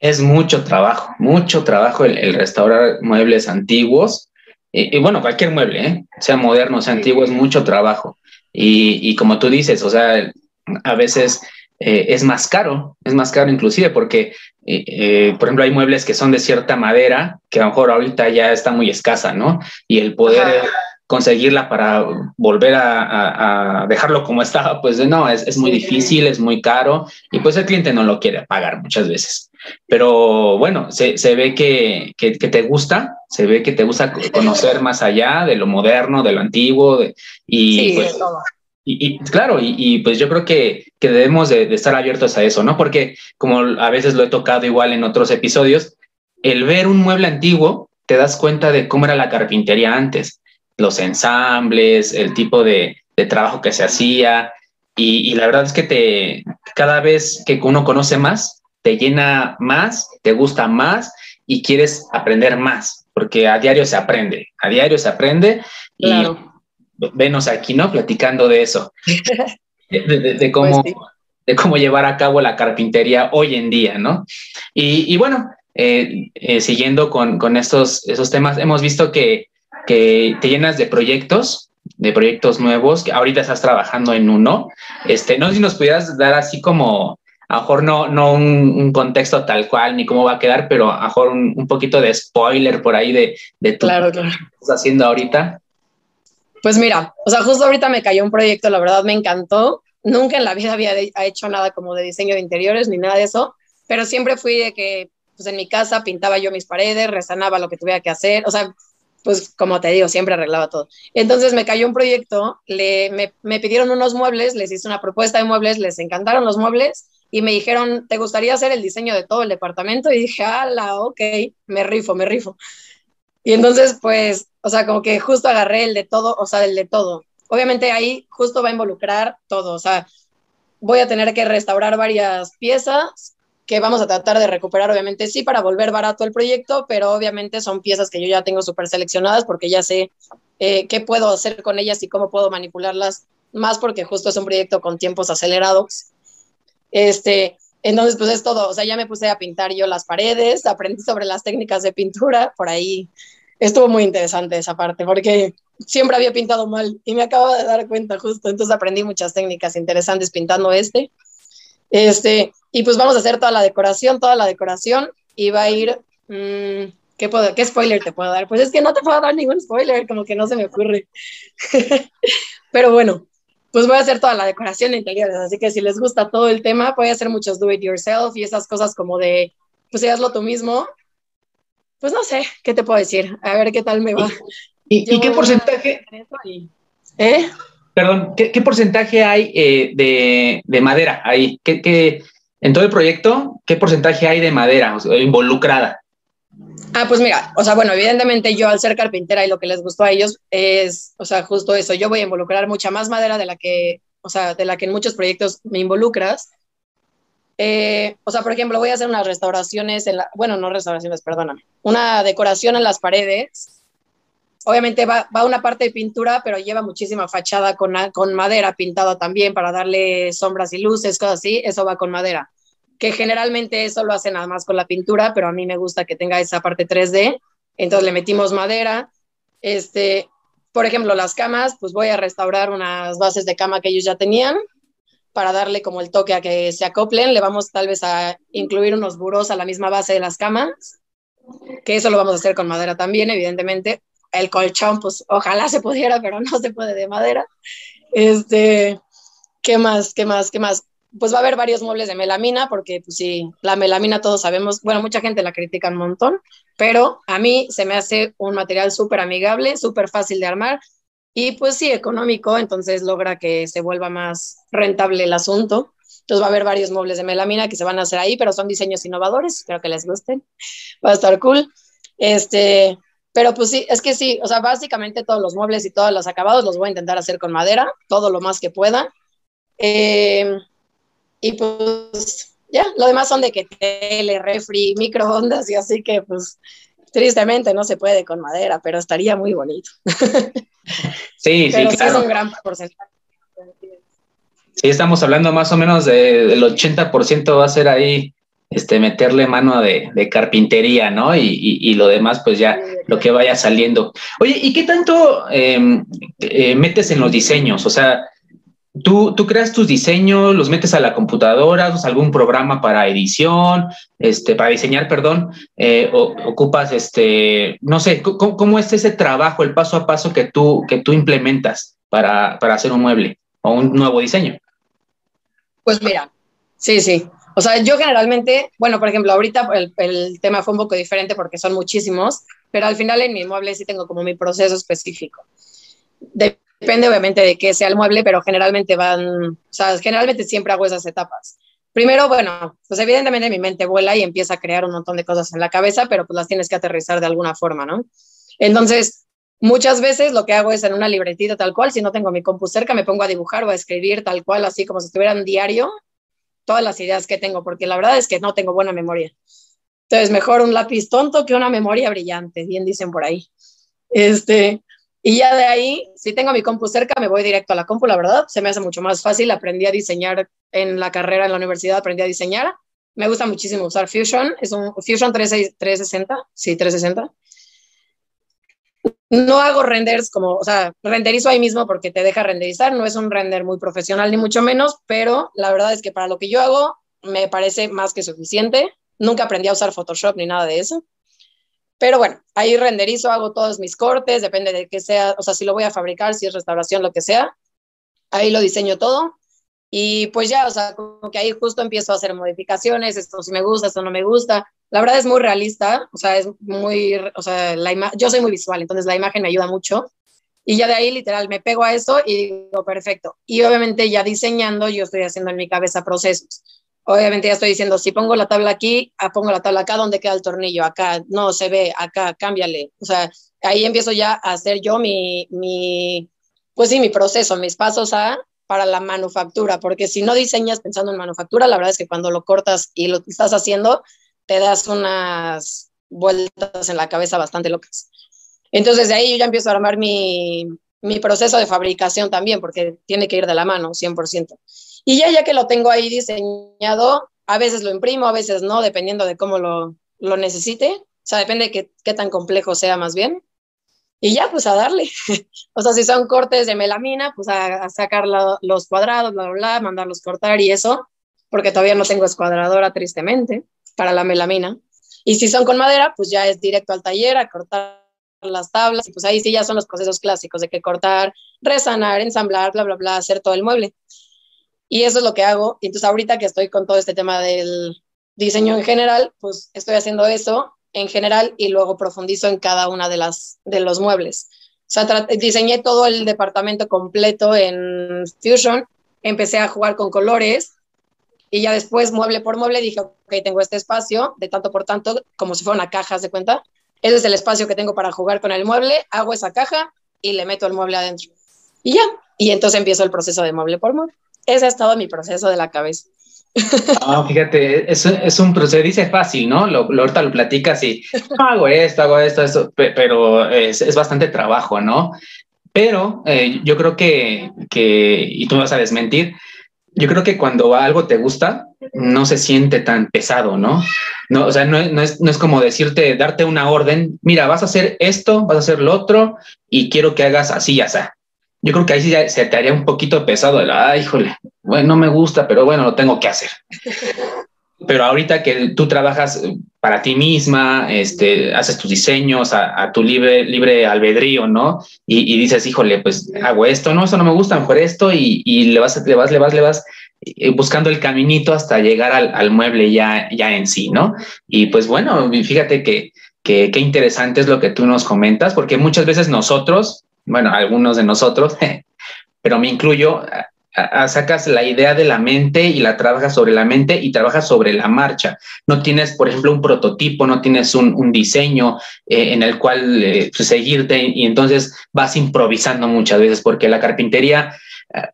Es mucho trabajo, mucho trabajo el, restaurar muebles antiguos. Y, bueno, cualquier mueble, ¿eh? sea moderno, sea antiguo, es mucho trabajo. Y, y como tú dices, o sea, a veces eh, es más caro, es más caro inclusive porque, eh, eh, por ejemplo, hay muebles que son de cierta madera que a lo mejor ahorita ya está muy escasa, ¿no? Y el poder conseguirla para volver a, dejarlo como estaba, pues no, es, es, muy difícil, es muy caro y pues el cliente no lo quiere pagar muchas veces. Pero bueno, se, se ve que, que, te gusta, se ve que te gusta conocer más allá de lo moderno, de lo antiguo y sí, pues, Y, claro, y, pues yo creo que, que debemos de, estar abiertos a eso, ¿no? Porque como a veces lo he tocado igual en otros episodios, el ver un mueble antiguo, te das cuenta de cómo era la carpintería antes, los ensambles, el tipo de, trabajo que se hacía, y, y, la verdad es que te, cada vez que uno conoce más, te llena más, te gusta más y quieres aprender más, porque a diario se aprende, a diario se aprende. Claro venos aquí, ¿no? Platicando de eso, de, cómo, pues de cómo llevar a cabo la carpintería hoy en día, ¿no? Y, bueno, eh, eh, siguiendo con, con, estos esos temas, hemos visto que, que te llenas de proyectos, de proyectos nuevos, que ahorita estás trabajando en uno. Este, no sé si nos pudieras dar así como, a lo mejor no, no un, contexto tal cual ni cómo va a quedar, pero a lo mejor un, poquito de spoiler por ahí de, de claro, claro. que estás haciendo ahorita. Pues mira, o sea, justo ahorita me cayó un proyecto, la verdad me encantó. Nunca en la vida había hecho nada como de diseño de interiores ni nada de eso, pero siempre fui de que, pues en mi casa pintaba yo mis paredes, resanaba lo que tuviera que hacer, o sea, pues como te digo, siempre arreglaba todo. Entonces me cayó un proyecto, le, me, me pidieron unos muebles, les hice una propuesta de muebles, les encantaron los muebles y me dijeron, ¿te gustaría hacer el diseño de todo el departamento? Y dije, ala, ok, me rifo, me rifo. Y entonces, pues, o sea, como que justo agarré el de todo, o sea, el de todo. Obviamente ahí justo va a involucrar todo, o sea, voy a tener que restaurar varias piezas que vamos a tratar de recuperar, obviamente sí, para volver barato el proyecto, pero obviamente son piezas que yo ya tengo súper seleccionadas porque ya sé eh, qué puedo hacer con ellas y cómo puedo manipularlas más porque justo es un proyecto con tiempos acelerados. Este, entonces, pues es todo, o sea, ya me puse a pintar yo las paredes, aprendí sobre las técnicas de pintura, por ahí estuvo muy interesante esa parte, porque siempre había pintado mal y me acabo de dar cuenta justo, entonces aprendí muchas técnicas interesantes pintando este. Este, y pues vamos a hacer toda la decoración, toda la decoración, y va a ir, mmm, ¿qué, puedo, ¿qué spoiler te puedo dar? Pues es que no te puedo dar ningún spoiler, como que no se me ocurre. Pero bueno, pues voy a hacer toda la decoración de interiores, así que si les gusta todo el tema, voy a hacer muchos do it yourself y esas cosas como de, pues hazlo tú mismo, pues no sé, ¿qué te puedo decir? A ver qué tal me va. ¿Y, qué porcentaje? ¿Eh? Perdón, ¿qué, porcentaje hay eh, de, madera ahí? ¿Qué, en todo el proyecto, qué porcentaje hay de madera involucrada? Ah, pues mira, o sea, bueno, evidentemente yo al ser carpintera y lo que les gustó a ellos es, o sea, justo eso, yo voy a involucrar mucha más madera de la que, o sea, de la que en muchos proyectos me involucras, eh, o sea, por ejemplo, voy a hacer unas restauraciones, en la, bueno, no restauraciones, perdóname, una decoración en las paredes. Obviamente va, va una parte de pintura, pero lleva muchísima fachada con, con madera pintada también para darle sombras y luces, cosas así. Eso va con madera. Que generalmente eso lo hacen nada más con la pintura, pero a mí me gusta que tenga esa parte 3D. Entonces le metimos madera. Este, por ejemplo, las camas, pues voy a restaurar unas bases de cama que ellos ya tenían para darle como el toque a que se acoplen. Le vamos tal vez a incluir unos buros a la misma base de las camas, que eso lo vamos a hacer con madera también, evidentemente. El colchón, pues ojalá se pudiera, pero no se puede de madera. Este, ¿qué más? ¿Qué más? ¿Qué más? Pues va a haber varios muebles de melamina, porque pues sí, la melamina todos sabemos, bueno, mucha gente la critica un montón, pero a mí se me hace un material súper amigable, súper fácil de armar, y pues sí, económico, entonces logra que se vuelva más rentable el asunto. Entonces va a haber varios muebles de melamina que se van a hacer ahí, pero son diseños innovadores, espero que les gusten. Va a estar cool. Este, pero pues sí, es que sí, o sea, básicamente todos los muebles y todos los acabados los voy a intentar hacer con madera, todo lo más que pueda. Eh, y pues ya, lo demás son de que tele, refri, microondas y así que pues tristemente no se puede con madera, pero estaría muy bonito. Sí, sí, claro. es un gran porcentaje. Sí, estamos hablando más o menos del 80% va a ser ahí este, meterle mano de, carpintería, ¿no? Y, lo demás, pues ya lo que vaya saliendo. Oye, ¿y qué tanto em, eh, metes en los diseños? O sea, ¿tú, ¿tú creas tus diseños, los metes a la computadora, usas algún programa para edición, este, para diseñar, perdón, eh, ocupas, este, no sé, ¿cómo, es ese trabajo, el paso a paso que tú, que tú implementas para, para hacer un mueble o un nuevo diseño? Pues mira, sí, sí. O sea, yo generalmente, bueno, por ejemplo, ahorita el, tema fue un poco diferente porque son muchísimos, pero al final en mi mueble sí tengo como mi proceso específico. Depende obviamente de qué sea el mueble, pero generalmente van, o sea, generalmente siempre hago esas etapas. Primero, bueno, pues evidentemente mi mente vuela y empieza a crear un montón de cosas en la cabeza, pero pues las tienes que aterrizar de alguna forma, ¿no? Entonces, muchas veces lo que hago es en una libretita tal cual, si no tengo mi compu cerca, me pongo a dibujar o a escribir tal cual, así como si estuviera en diario, todas las ideas que tengo, porque la verdad es que no tengo buena memoria. Entonces, mejor un lápiz tonto que una memoria brillante, bien dicen por ahí. Este, y ya de ahí, si tengo mi compu cerca, me voy directo a la compu, la verdad, se me hace mucho más fácil. Aprendí a diseñar en la carrera en la universidad, aprendí a diseñar. Me gusta muchísimo usar Fusion, es un Fusion 360, sí, 360 no hago renders como, o sea, renderizo ahí mismo porque te deja renderizar, no es un render muy profesional ni mucho menos, pero la verdad es que para lo que yo hago me parece más que suficiente. Nunca aprendí a usar Photoshop ni nada de eso. Pero bueno, ahí renderizo, hago todos mis cortes, depende de qué sea, o sea, si lo voy a fabricar, si es restauración, lo que sea. Ahí lo diseño todo. Y pues ya, o sea, como que ahí justo empiezo a hacer modificaciones, esto sí me gusta, esto no me gusta. La verdad es muy realista, o sea, es muy, o sea, la yo soy muy visual, entonces la imagen me ayuda mucho. Y ya de ahí literal me pego a eso y digo, perfecto. Y obviamente ya diseñando, yo estoy haciendo en mi cabeza procesos. Obviamente ya estoy diciendo, si pongo la tabla aquí, ah, pongo la tabla acá, ¿dónde queda el tornillo? Acá, no, se ve, acá, cámbiale. O sea, ahí empiezo ya a hacer yo mi, mi pues sí, mi proceso, mis pasos a para la manufactura, porque si no diseñas pensando en manufactura, la verdad es que cuando lo cortas y lo estás haciendo, te das unas vueltas en la cabeza bastante locas. Entonces de ahí yo ya empiezo a armar mi, mi proceso de fabricación también, porque tiene que ir de la mano, 100%. Y ya, ya que lo tengo ahí diseñado, a veces lo imprimo, a veces no, dependiendo de cómo lo, lo necesite. O sea, depende de qué, qué tan complejo sea más bien. Y ya, pues a darle. o sea, si son cortes de melamina, pues a, sacar los cuadrados, bla, bla, bla, mandarlos cortar y eso, porque todavía no tengo escuadradora, tristemente para la melamina. Y si son con madera, pues ya es directo al taller a cortar las tablas, y pues ahí sí ya son los procesos clásicos de que cortar, resanar, ensamblar, bla, bla, bla, hacer todo el mueble. Y eso es lo que hago. Y entonces ahorita que estoy con todo este tema del diseño en general, pues estoy haciendo eso en general y luego profundizo en cada una de las de los muebles. O sea, diseñé todo el departamento completo en Fusion, empecé a jugar con colores y ya después, mueble por mueble, dije, ok, tengo este espacio de tanto por tanto, como si fuera una caja, ¿se cuenta? Ese es el espacio que tengo para jugar con el mueble, hago esa caja y le meto el mueble adentro. Y ya, y entonces empiezo el proceso de mueble por mueble. Ese ha estado mi proceso de la cabeza. Ah, fíjate, es, es, un proceso, dice fácil, ¿no? Lo, lo, ahorita lo platicas y hago esto, hago esto, esto, pero es, es bastante trabajo, ¿no? Pero eh, yo creo que, que, y tú me vas a desmentir, yo creo que cuando algo te gusta, no se siente tan pesado, ¿no? No, o sea, no, no, es, no es como decirte, darte una orden, mira, vas a hacer esto, vas a hacer lo otro, y quiero que hagas así, ya sea. Yo creo que ahí sí se te haría un poquito pesado el, ay, híjole, bueno, no me gusta, pero bueno, lo tengo que hacer. Pero ahorita que tú trabajas para ti misma, este, haces tus diseños a, tu libre, libre albedrío, ¿no? Y, dices, híjole, pues hago esto, no, eso no me gusta, mejor esto, y, le, vas, le vas, le vas, le vas eh, buscando el caminito hasta llegar al, mueble ya, ya en sí, ¿no? Y pues bueno, fíjate que, que qué interesante es lo que tú nos comentas, porque muchas veces nosotros, bueno, algunos de nosotros, pero me incluyo, sacas la idea de la mente y la trabajas sobre la mente y trabajas sobre la marcha. No tienes, por ejemplo, un prototipo, no tienes un, diseño eh, en el cual eh, pues, seguirte y entonces vas improvisando muchas veces porque la carpintería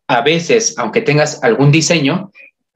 a veces, aunque tengas algún diseño,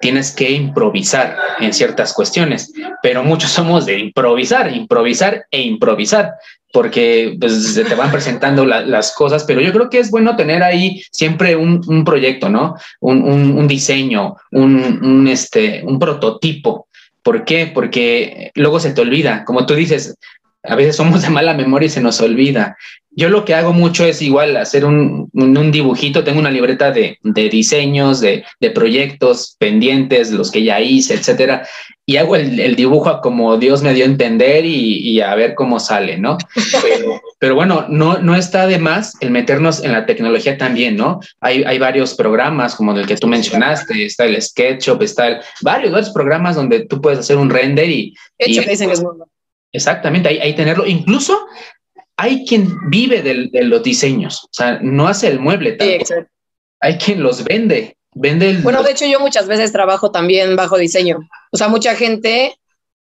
tienes que improvisar en ciertas cuestiones, pero muchos somos de improvisar, improvisar e improvisar, porque pues, se te van presentando las cosas, pero yo creo que es bueno tener ahí siempre un, proyecto, ¿no? Un, diseño, un, este, un prototipo. ¿Por qué? Porque luego se te olvida, como tú dices, a veces somos de mala memoria y se nos olvida. Yo lo que hago mucho es igual hacer un, dibujito, tengo una libreta de, diseños, de, proyectos pendientes, los que ya hice, etcétera, y hago el, dibujo como Dios me dio a entender y, a ver cómo sale, ¿no? Pero, bueno, no, no está de más el meternos en la tecnología también, ¿no? Hay, hay varios programas como el que tú mencionaste, está el SketchUp, está el, varios, varios programas donde tú puedes hacer un render y... Hecho, dicen es Exactamente, ahí, ahí tenerlo. Incluso hay quien vive de, los diseños, o sea, no hace el mueble. hay quien los vende, vende el... Bueno, de hecho yo muchas veces trabajo también bajo diseño. O sea, mucha gente,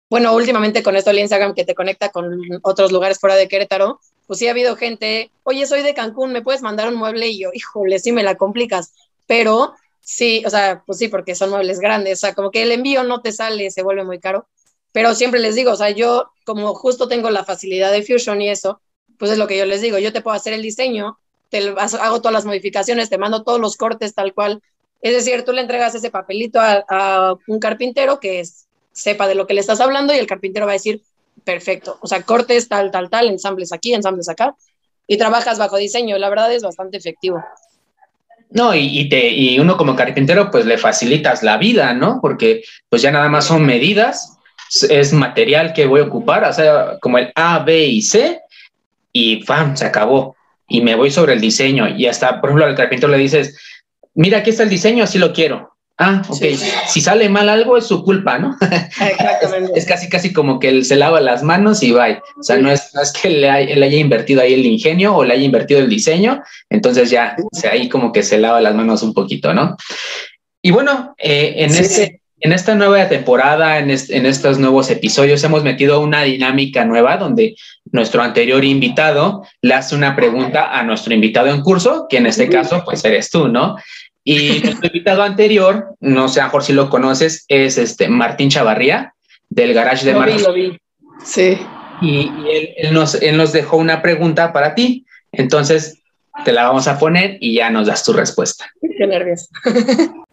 bueno, últimamente con esto el Instagram que te conecta con otros lugares fuera de Querétaro, pues sí ha habido gente, oye, soy de Cancún, ¿me puedes mandar un mueble? Y yo, híjole, sí me la complicas. Pero sí, o sea, pues sí, porque son muebles grandes, o sea, como que el envío no te sale, se vuelve muy caro. Pero siempre les digo, o sea, yo como justo tengo la facilidad de Fusion y eso, pues es lo que yo les digo, yo te puedo hacer el diseño, te hago todas las modificaciones, te mando todos los cortes tal cual. Es decir, tú le entregas ese papelito a, un carpintero que sepa de lo que le estás hablando y el carpintero va a decir, perfecto, o sea, cortes tal, tal, tal, ensambles aquí, ensambles acá, y trabajas bajo diseño. La verdad es bastante efectivo. No, y, te, y uno como carpintero, pues le facilitas la vida, ¿no? Porque pues ya nada más son medidas, es material que voy a ocupar, o sea, como el A, B y C, y ¡pam! se acabó. Y me voy sobre el diseño y hasta, por ejemplo, al carpintero le dices, mira, aquí está el diseño, así lo quiero. Ah, ok. Si sale mal algo es su culpa, ¿no? Exactamente. es, casi, casi como que él se lava las manos y va. O sea, no es, no es que le él haya invertido ahí el ingenio o le haya invertido el diseño, entonces ya, o ahí como que se lava las manos un poquito, ¿no? Y bueno, eh, en este en esta nueva temporada, en, estos nuevos episodios, hemos metido una dinámica nueva donde nuestro anterior invitado le hace una pregunta a nuestro invitado en curso, que en este caso, pues eres tú, ¿no? Y nuestro invitado anterior, no sé, a mejor si lo conoces, es este Martín Chavarría, del Garage de Martín. Lo vi, Sí. Y, él, nos, él nos dejó una pregunta para ti. Entonces, te la vamos a poner y ya nos das tu respuesta. Qué nervios.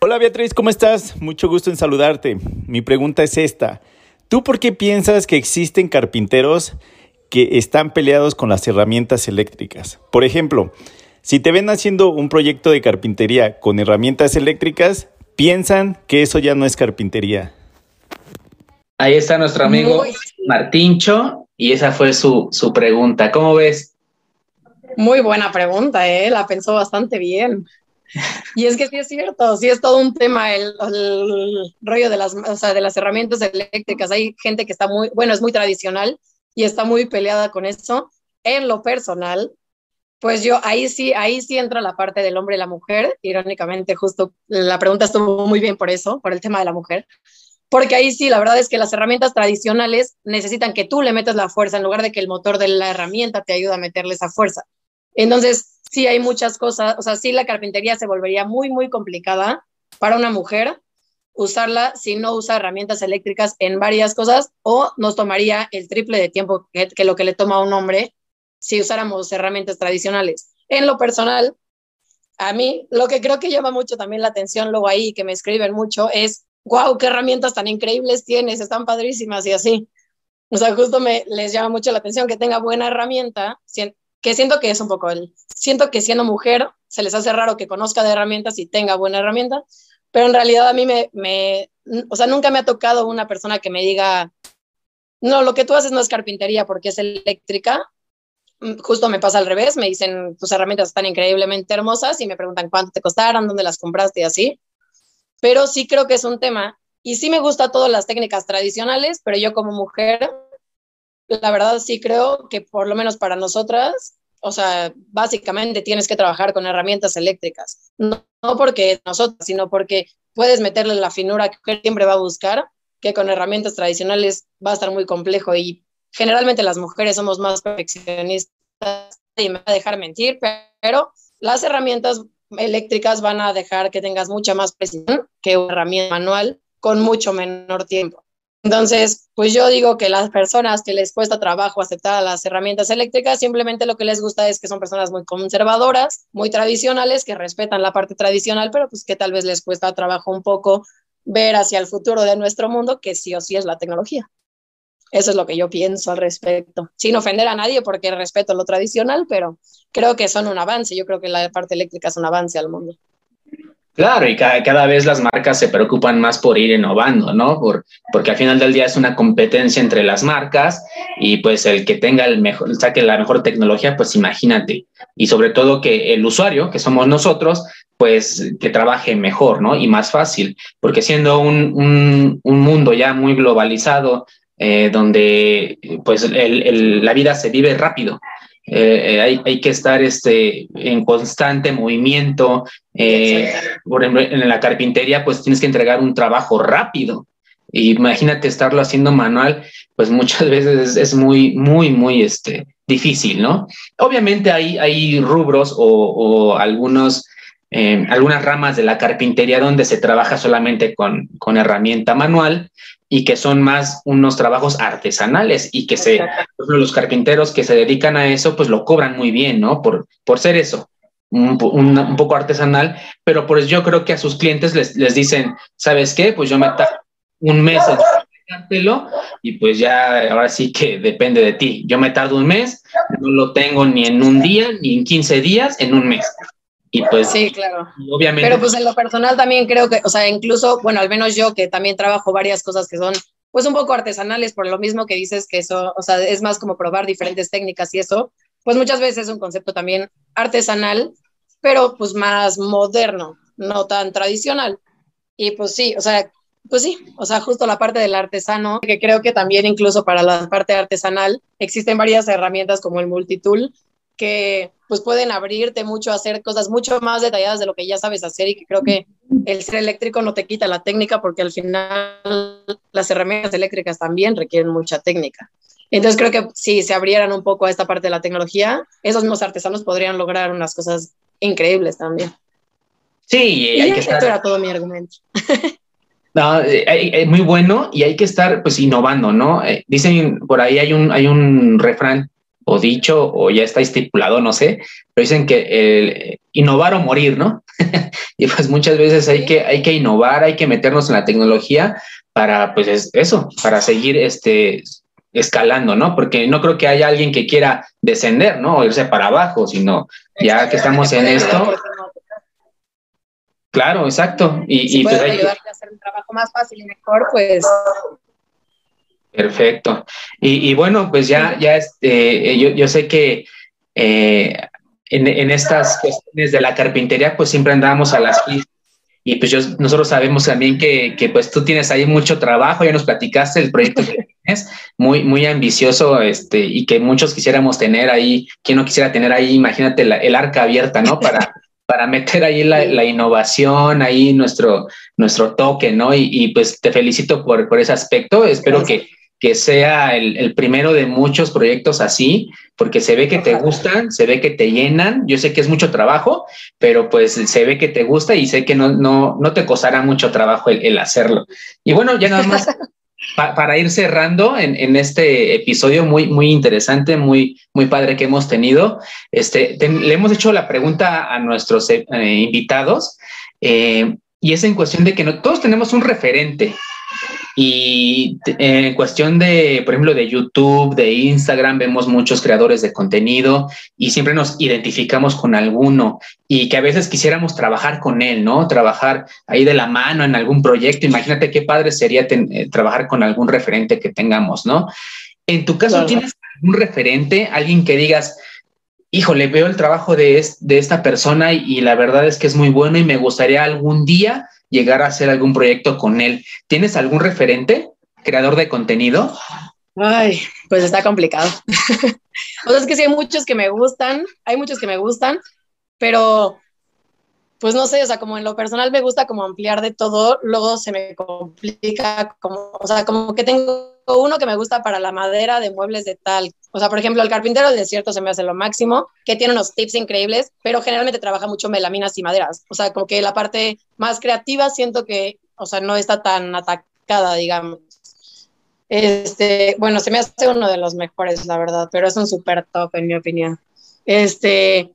Hola Beatriz, ¿cómo estás? Mucho gusto en saludarte. Mi pregunta es esta. ¿Tú por qué piensas que existen carpinteros que están peleados con las herramientas eléctricas? Por ejemplo, si te ven haciendo un proyecto de carpintería con herramientas eléctricas, piensan que eso ya no es carpintería. Ahí está nuestro amigo Martincho y esa fue su, su pregunta. ¿Cómo ves? Muy buena pregunta, ¿eh? la pensó bastante bien. Y es que sí es cierto, sí es todo un tema el, rollo de las, de las herramientas eléctricas. Hay gente que está muy, bueno, es muy tradicional y está muy peleada con eso. En lo personal, pues yo ahí sí, ahí sí entra la parte del hombre y la mujer. Irónicamente, justo la pregunta estuvo muy bien por eso, por el tema de la mujer. Porque ahí sí, la verdad es que las herramientas tradicionales necesitan que tú le metas la fuerza en lugar de que el motor de la herramienta te ayude a meterle esa fuerza. Entonces, sí hay muchas cosas, o sea, sí la carpintería se volvería muy, muy complicada para una mujer usarla si no usa herramientas eléctricas en varias cosas o nos tomaría el triple de tiempo que, lo que le toma a un hombre si usáramos herramientas tradicionales. En lo personal, a mí lo que creo que llama mucho también la atención luego ahí, que me escriben mucho, es, wow, qué herramientas tan increíbles tienes, están padrísimas y así. O sea, justo me les llama mucho la atención que tenga buena herramienta, que siento que es un poco el, siento que siendo mujer se les hace raro que conozca de herramientas y tenga buena herramienta, pero en realidad a mí me, me, o sea, nunca me ha tocado una persona que me diga, no, lo que tú haces no es carpintería porque es eléctrica. Mm, justo me pasa al revés, me dicen, tus herramientas están increíblemente hermosas y me preguntan cuánto te costaron, dónde las compraste y así. Pero sí creo que es un tema y sí me gusta todas las técnicas tradicionales, pero yo como mujer la verdad sí creo que por lo menos para nosotras, o sea, básicamente tienes que trabajar con herramientas eléctricas. No, porque nosotras, sino porque puedes meterle la finura que siempre va a buscar, que con herramientas tradicionales va a estar muy complejo y generalmente las mujeres somos más perfeccionistas y me va a dejar mentir, pero las herramientas eléctricas van a dejar que tengas mucha más precisión que una herramienta manual con mucho menor tiempo. Entonces, pues yo digo que las personas que les cuesta trabajo aceptar las herramientas eléctricas, simplemente lo que les gusta es que son personas muy conservadoras, muy tradicionales, que respetan la parte tradicional, pero pues que tal vez les cuesta trabajo un poco ver hacia el futuro de nuestro mundo, que sí o sí es la tecnología. Eso es lo que yo pienso al respecto, sin ofender a nadie porque respeto lo tradicional, pero creo que son un avance. Yo creo que la parte eléctrica es un avance al mundo. Claro, y cada, vez las marcas se preocupan más por ir innovando, ¿no? Por, porque al final del día es una competencia entre las marcas y pues el que tenga el mejor, saque la mejor tecnología, pues imagínate. Y sobre todo que el usuario, que somos nosotros, pues que trabaje mejor, ¿no? Y más fácil, porque siendo un, un, un mundo ya muy globalizado, eh, donde pues la vida se vive rápido. Eh, eh, hay, que estar este, en constante movimiento. por ejemplo, en la carpintería, pues tienes que entregar un trabajo rápido. Imagínate estarlo haciendo manual, pues muchas veces es, muy, muy, muy este, difícil, ¿no? Obviamente hay, rubros o algunos, algunas ramas de la carpintería donde se trabaja solamente con, con herramienta manual, y que son más unos trabajos artesanales y que se, los carpinteros que se dedican a eso, pues lo cobran muy bien, ¿no? Por, por ser eso, un, un, poco artesanal, pero pues yo creo que a sus clientes les, les dicen, ¿sabes qué? Pues yo me tardo un mes en y pues ya ahora sí que depende de ti. Yo me tardo un mes, no lo tengo ni en un día, ni en 15 días, en un mes. Y pues, sí, claro. Obviamente. Pero pues en lo personal también creo que, o sea, incluso, bueno, al menos yo que también trabajo varias cosas que son pues un poco artesanales, por lo mismo que dices que eso, o sea, es más como probar diferentes técnicas y eso, pues muchas veces es un concepto también artesanal, pero pues más moderno, no tan tradicional. Y pues sí, o sea, pues sí, o sea, justo la parte del artesano, que creo que también incluso para la parte artesanal existen varias herramientas como el multitool, que pues pueden abrirte mucho a hacer cosas mucho más detalladas de lo que ya sabes hacer y que creo que el ser eléctrico no te quita la técnica porque al final las herramientas eléctricas también requieren mucha técnica. Entonces creo que si se abrieran un poco a esta parte de la tecnología, esos mismos artesanos podrían lograr unas cosas increíbles también. Sí, y hay que estar... era todo mi argumento. No, eh, muy bueno y hay que estar pues innovando, ¿no? Eh, dicen por ahí hay un, hay un refrán o dicho o ya está estipulado, no sé, pero dicen que el innovar o morir, ¿no? y pues muchas veces hay que, hay que innovar, hay que meternos en la tecnología para, pues eso, para seguir este, escalando, ¿no? Porque no creo que haya alguien que quiera descender, ¿no? O irse para abajo, sino ya que estamos en esto. Claro, exacto. Y, y pues ayudarte a hacer un trabajo más fácil y mejor, pues Perfecto. Y, bueno, pues ya, ya este, eh, yo, yo sé que eh, en, estas cuestiones de la carpintería, pues siempre andamos a las y pues yo, nosotros sabemos también que, que, pues tú tienes ahí mucho trabajo, ya nos platicaste el proyecto que tienes, muy, muy ambicioso, este, y que muchos quisiéramos tener ahí, quien no quisiera tener ahí, imagínate el arca abierta, ¿no? Para, para meter ahí la, la, innovación, ahí nuestro, nuestro toque, ¿no? Y, y pues te felicito por, por ese aspecto, espero que que sea el, primero de muchos proyectos así, porque se ve que te gustan, se ve que te llenan. Yo sé que es mucho trabajo, pero pues se ve que te gusta y sé que no, no, no te costará mucho trabajo el, hacerlo. Y bueno, ya nada más para ir cerrando en, este episodio muy, muy interesante, muy, muy padre que hemos tenido, este, le hemos hecho la pregunta a nuestros eh, invitados eh, y es en cuestión de que no, todos tenemos un referente y en cuestión de, por ejemplo, de YouTube, de Instagram, vemos muchos creadores de contenido y siempre nos identificamos con alguno y que a veces quisiéramos trabajar con él, ¿no? Trabajar ahí de la mano en algún proyecto. Imagínate qué padre sería eh, trabajar con algún referente que tengamos, ¿no? En tu caso, ¿tienes algún referente, alguien que digas, híjole, veo el trabajo de, de esta persona y la verdad es que es muy bueno y me gustaría algún día llegar a hacer algún proyecto con él. ¿Tienes algún referente, creador de contenido? Ay, pues está complicado. o sea, es que sí hay muchos que me gustan, hay muchos que me gustan, pero pues no sé, o sea, como en lo personal me gusta como ampliar de todo, luego se me complica, como, o sea, como que tengo uno que me gusta para la madera de muebles de tal. O sea, por ejemplo, el carpintero del desierto se me hace lo máximo, que tiene unos tips increíbles, pero generalmente trabaja mucho melaminas y maderas. O sea, como que la parte más creativa siento que, o sea, no está tan atacada, digamos. Este, bueno, se me hace uno de los mejores, la verdad, pero es un súper top en mi opinión. Este,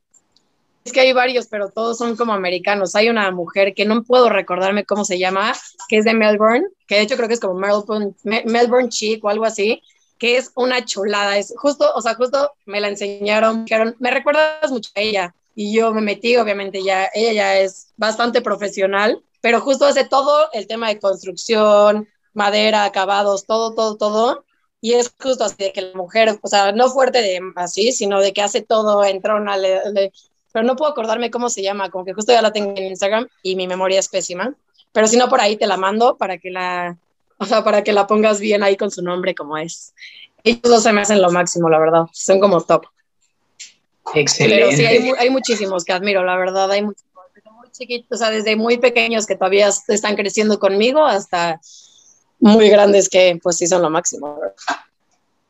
es que hay varios, pero todos son como americanos. Hay una mujer que no puedo recordarme cómo se llama, que es de Melbourne, que de hecho creo que es como Melbourne, Melbourne o algo así, que es una chulada. Es justo, o sea, justo me la enseñaron, dijeron, me recuerdas mucho a ella. Y yo me metí, obviamente ya, ella ya es bastante profesional, pero justo hace todo el tema de construcción, madera, acabados, todo, todo, todo. Y es justo así de que la mujer, o sea, no fuerte de así, sino de que hace todo, entra una, le, pero no puedo acordarme cómo se llama, como que justo ya la tengo en Instagram y mi memoria es pésima, pero si no por ahí te la mando para que la, o sea, para que la pongas bien ahí con su nombre como es. Ellos dos se me hacen lo máximo, la verdad, son como top. Excelente. Pero sí, hay, hay muchísimos que admiro, la verdad, hay muchísimos, desde muy chiquitos, o sea, desde muy pequeños que todavía están creciendo conmigo hasta muy grandes que pues sí son lo máximo.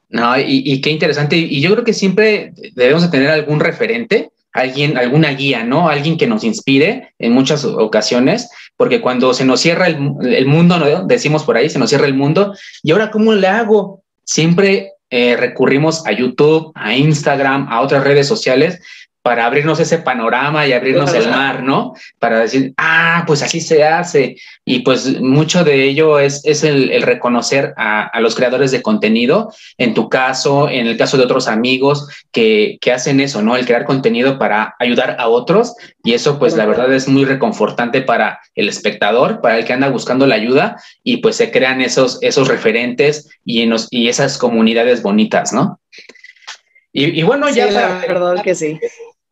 No, y, y, qué interesante. Y yo creo que siempre debemos de tener algún referente alguien, alguna guía, ¿no? Alguien que nos inspire en muchas ocasiones, porque cuando se nos cierra el, el mundo, ¿no? decimos por ahí, se nos cierra el mundo, y ahora, ¿cómo le hago? Siempre eh, recurrimos a YouTube, a Instagram, a otras redes sociales para abrirnos ese panorama y abrirnos el mar, ¿no? Para decir, ah, pues así se hace. Y pues mucho de ello es, es el, reconocer a, los creadores de contenido, en tu caso, en el caso de otros amigos que, que, hacen eso, ¿no? El crear contenido para ayudar a otros. Y eso, pues la verdad es muy reconfortante para el espectador, para el que anda buscando la ayuda y pues se crean esos, esos referentes y, y esas comunidades bonitas, ¿no? Y, bueno, ya... la verdad que sí.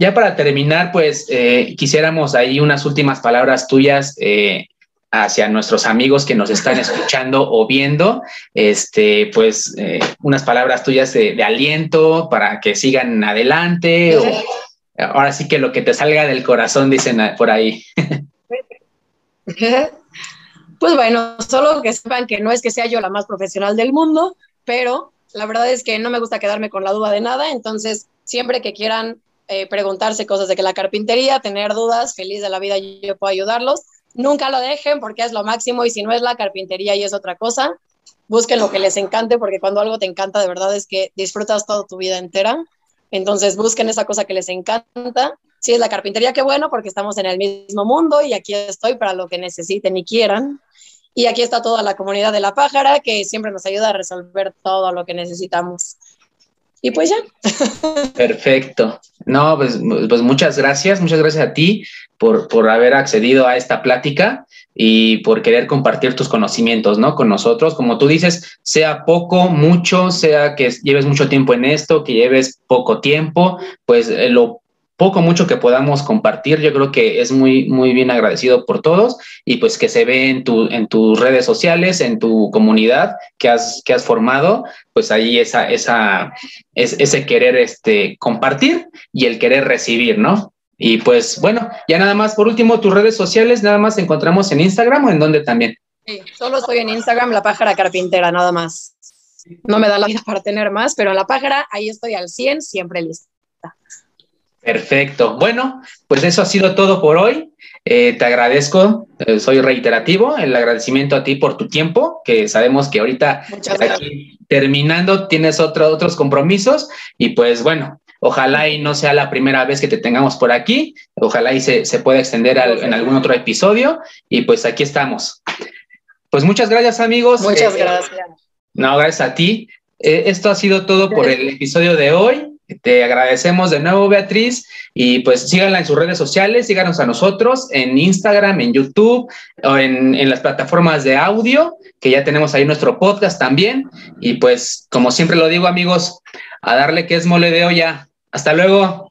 Ya para terminar, pues eh, quisiéramos ahí unas últimas palabras tuyas eh, hacia nuestros amigos que nos están escuchando o viendo, este, pues eh, unas palabras tuyas de, aliento para que sigan adelante. O, ahora sí que lo que te salga del corazón, dicen por ahí. Pues bueno, solo que sepan que no es que sea yo la más profesional del mundo, pero la verdad es que no me gusta quedarme con la duda de nada, entonces siempre que quieran eh, preguntarse cosas de que la carpintería, tener dudas, feliz de la vida, yo puedo ayudarlos. Nunca lo dejen porque es lo máximo y si no es la carpintería y es otra cosa, busquen lo que les encante porque cuando algo te encanta de verdad es que disfrutas toda tu vida entera. Entonces busquen esa cosa que les encanta. Si es la carpintería, qué bueno porque estamos en el mismo mundo y aquí estoy para lo que necesiten y quieran. Y aquí está toda la comunidad de la pájara que siempre nos ayuda a resolver todo lo que necesitamos. Y pues ya. Perfecto. No, pues, pues, muchas gracias, muchas gracias a ti por, por haber accedido a esta plática y por querer compartir tus conocimientos, ¿no? Con nosotros. Como tú dices, sea poco, mucho, sea que lleves mucho tiempo en esto, que lleves poco tiempo, pues eh, lo poco mucho que podamos compartir. Yo creo que es muy, muy bien agradecido por todos y pues que se ve en, tu, en tus redes sociales, en tu comunidad que has, que has formado, pues ahí esa, esa, es, ese querer este, compartir y el querer recibir, ¿no? Y pues bueno, ya nada más, por último, tus redes sociales, nada más encontramos en Instagram o en dónde también. Sí, solo estoy en Instagram, la pájara carpintera, nada más. No me da la vida para tener más, pero en la pájara ahí estoy al 100, siempre lista. Perfecto. Bueno, pues eso ha sido todo por hoy. Eh, te agradezco, eh, soy reiterativo, el agradecimiento a ti por tu tiempo, que sabemos que ahorita aquí, terminando tienes otros compromisos y pues bueno, ojalá y no sea la primera vez que te tengamos por aquí, ojalá y se, se pueda extender en algún otro episodio y pues aquí estamos. Pues muchas gracias amigos. Muchas eh, gracias. No, gracias a ti. esto ha sido todo por el episodio de hoy. Te agradecemos de nuevo, Beatriz, y pues síganla en sus redes sociales, síganos a nosotros en Instagram, en YouTube o en, en las plataformas de audio, que ya tenemos ahí nuestro podcast también. Y pues, como siempre lo digo, amigos, a darle que es mole de olla. Hasta luego.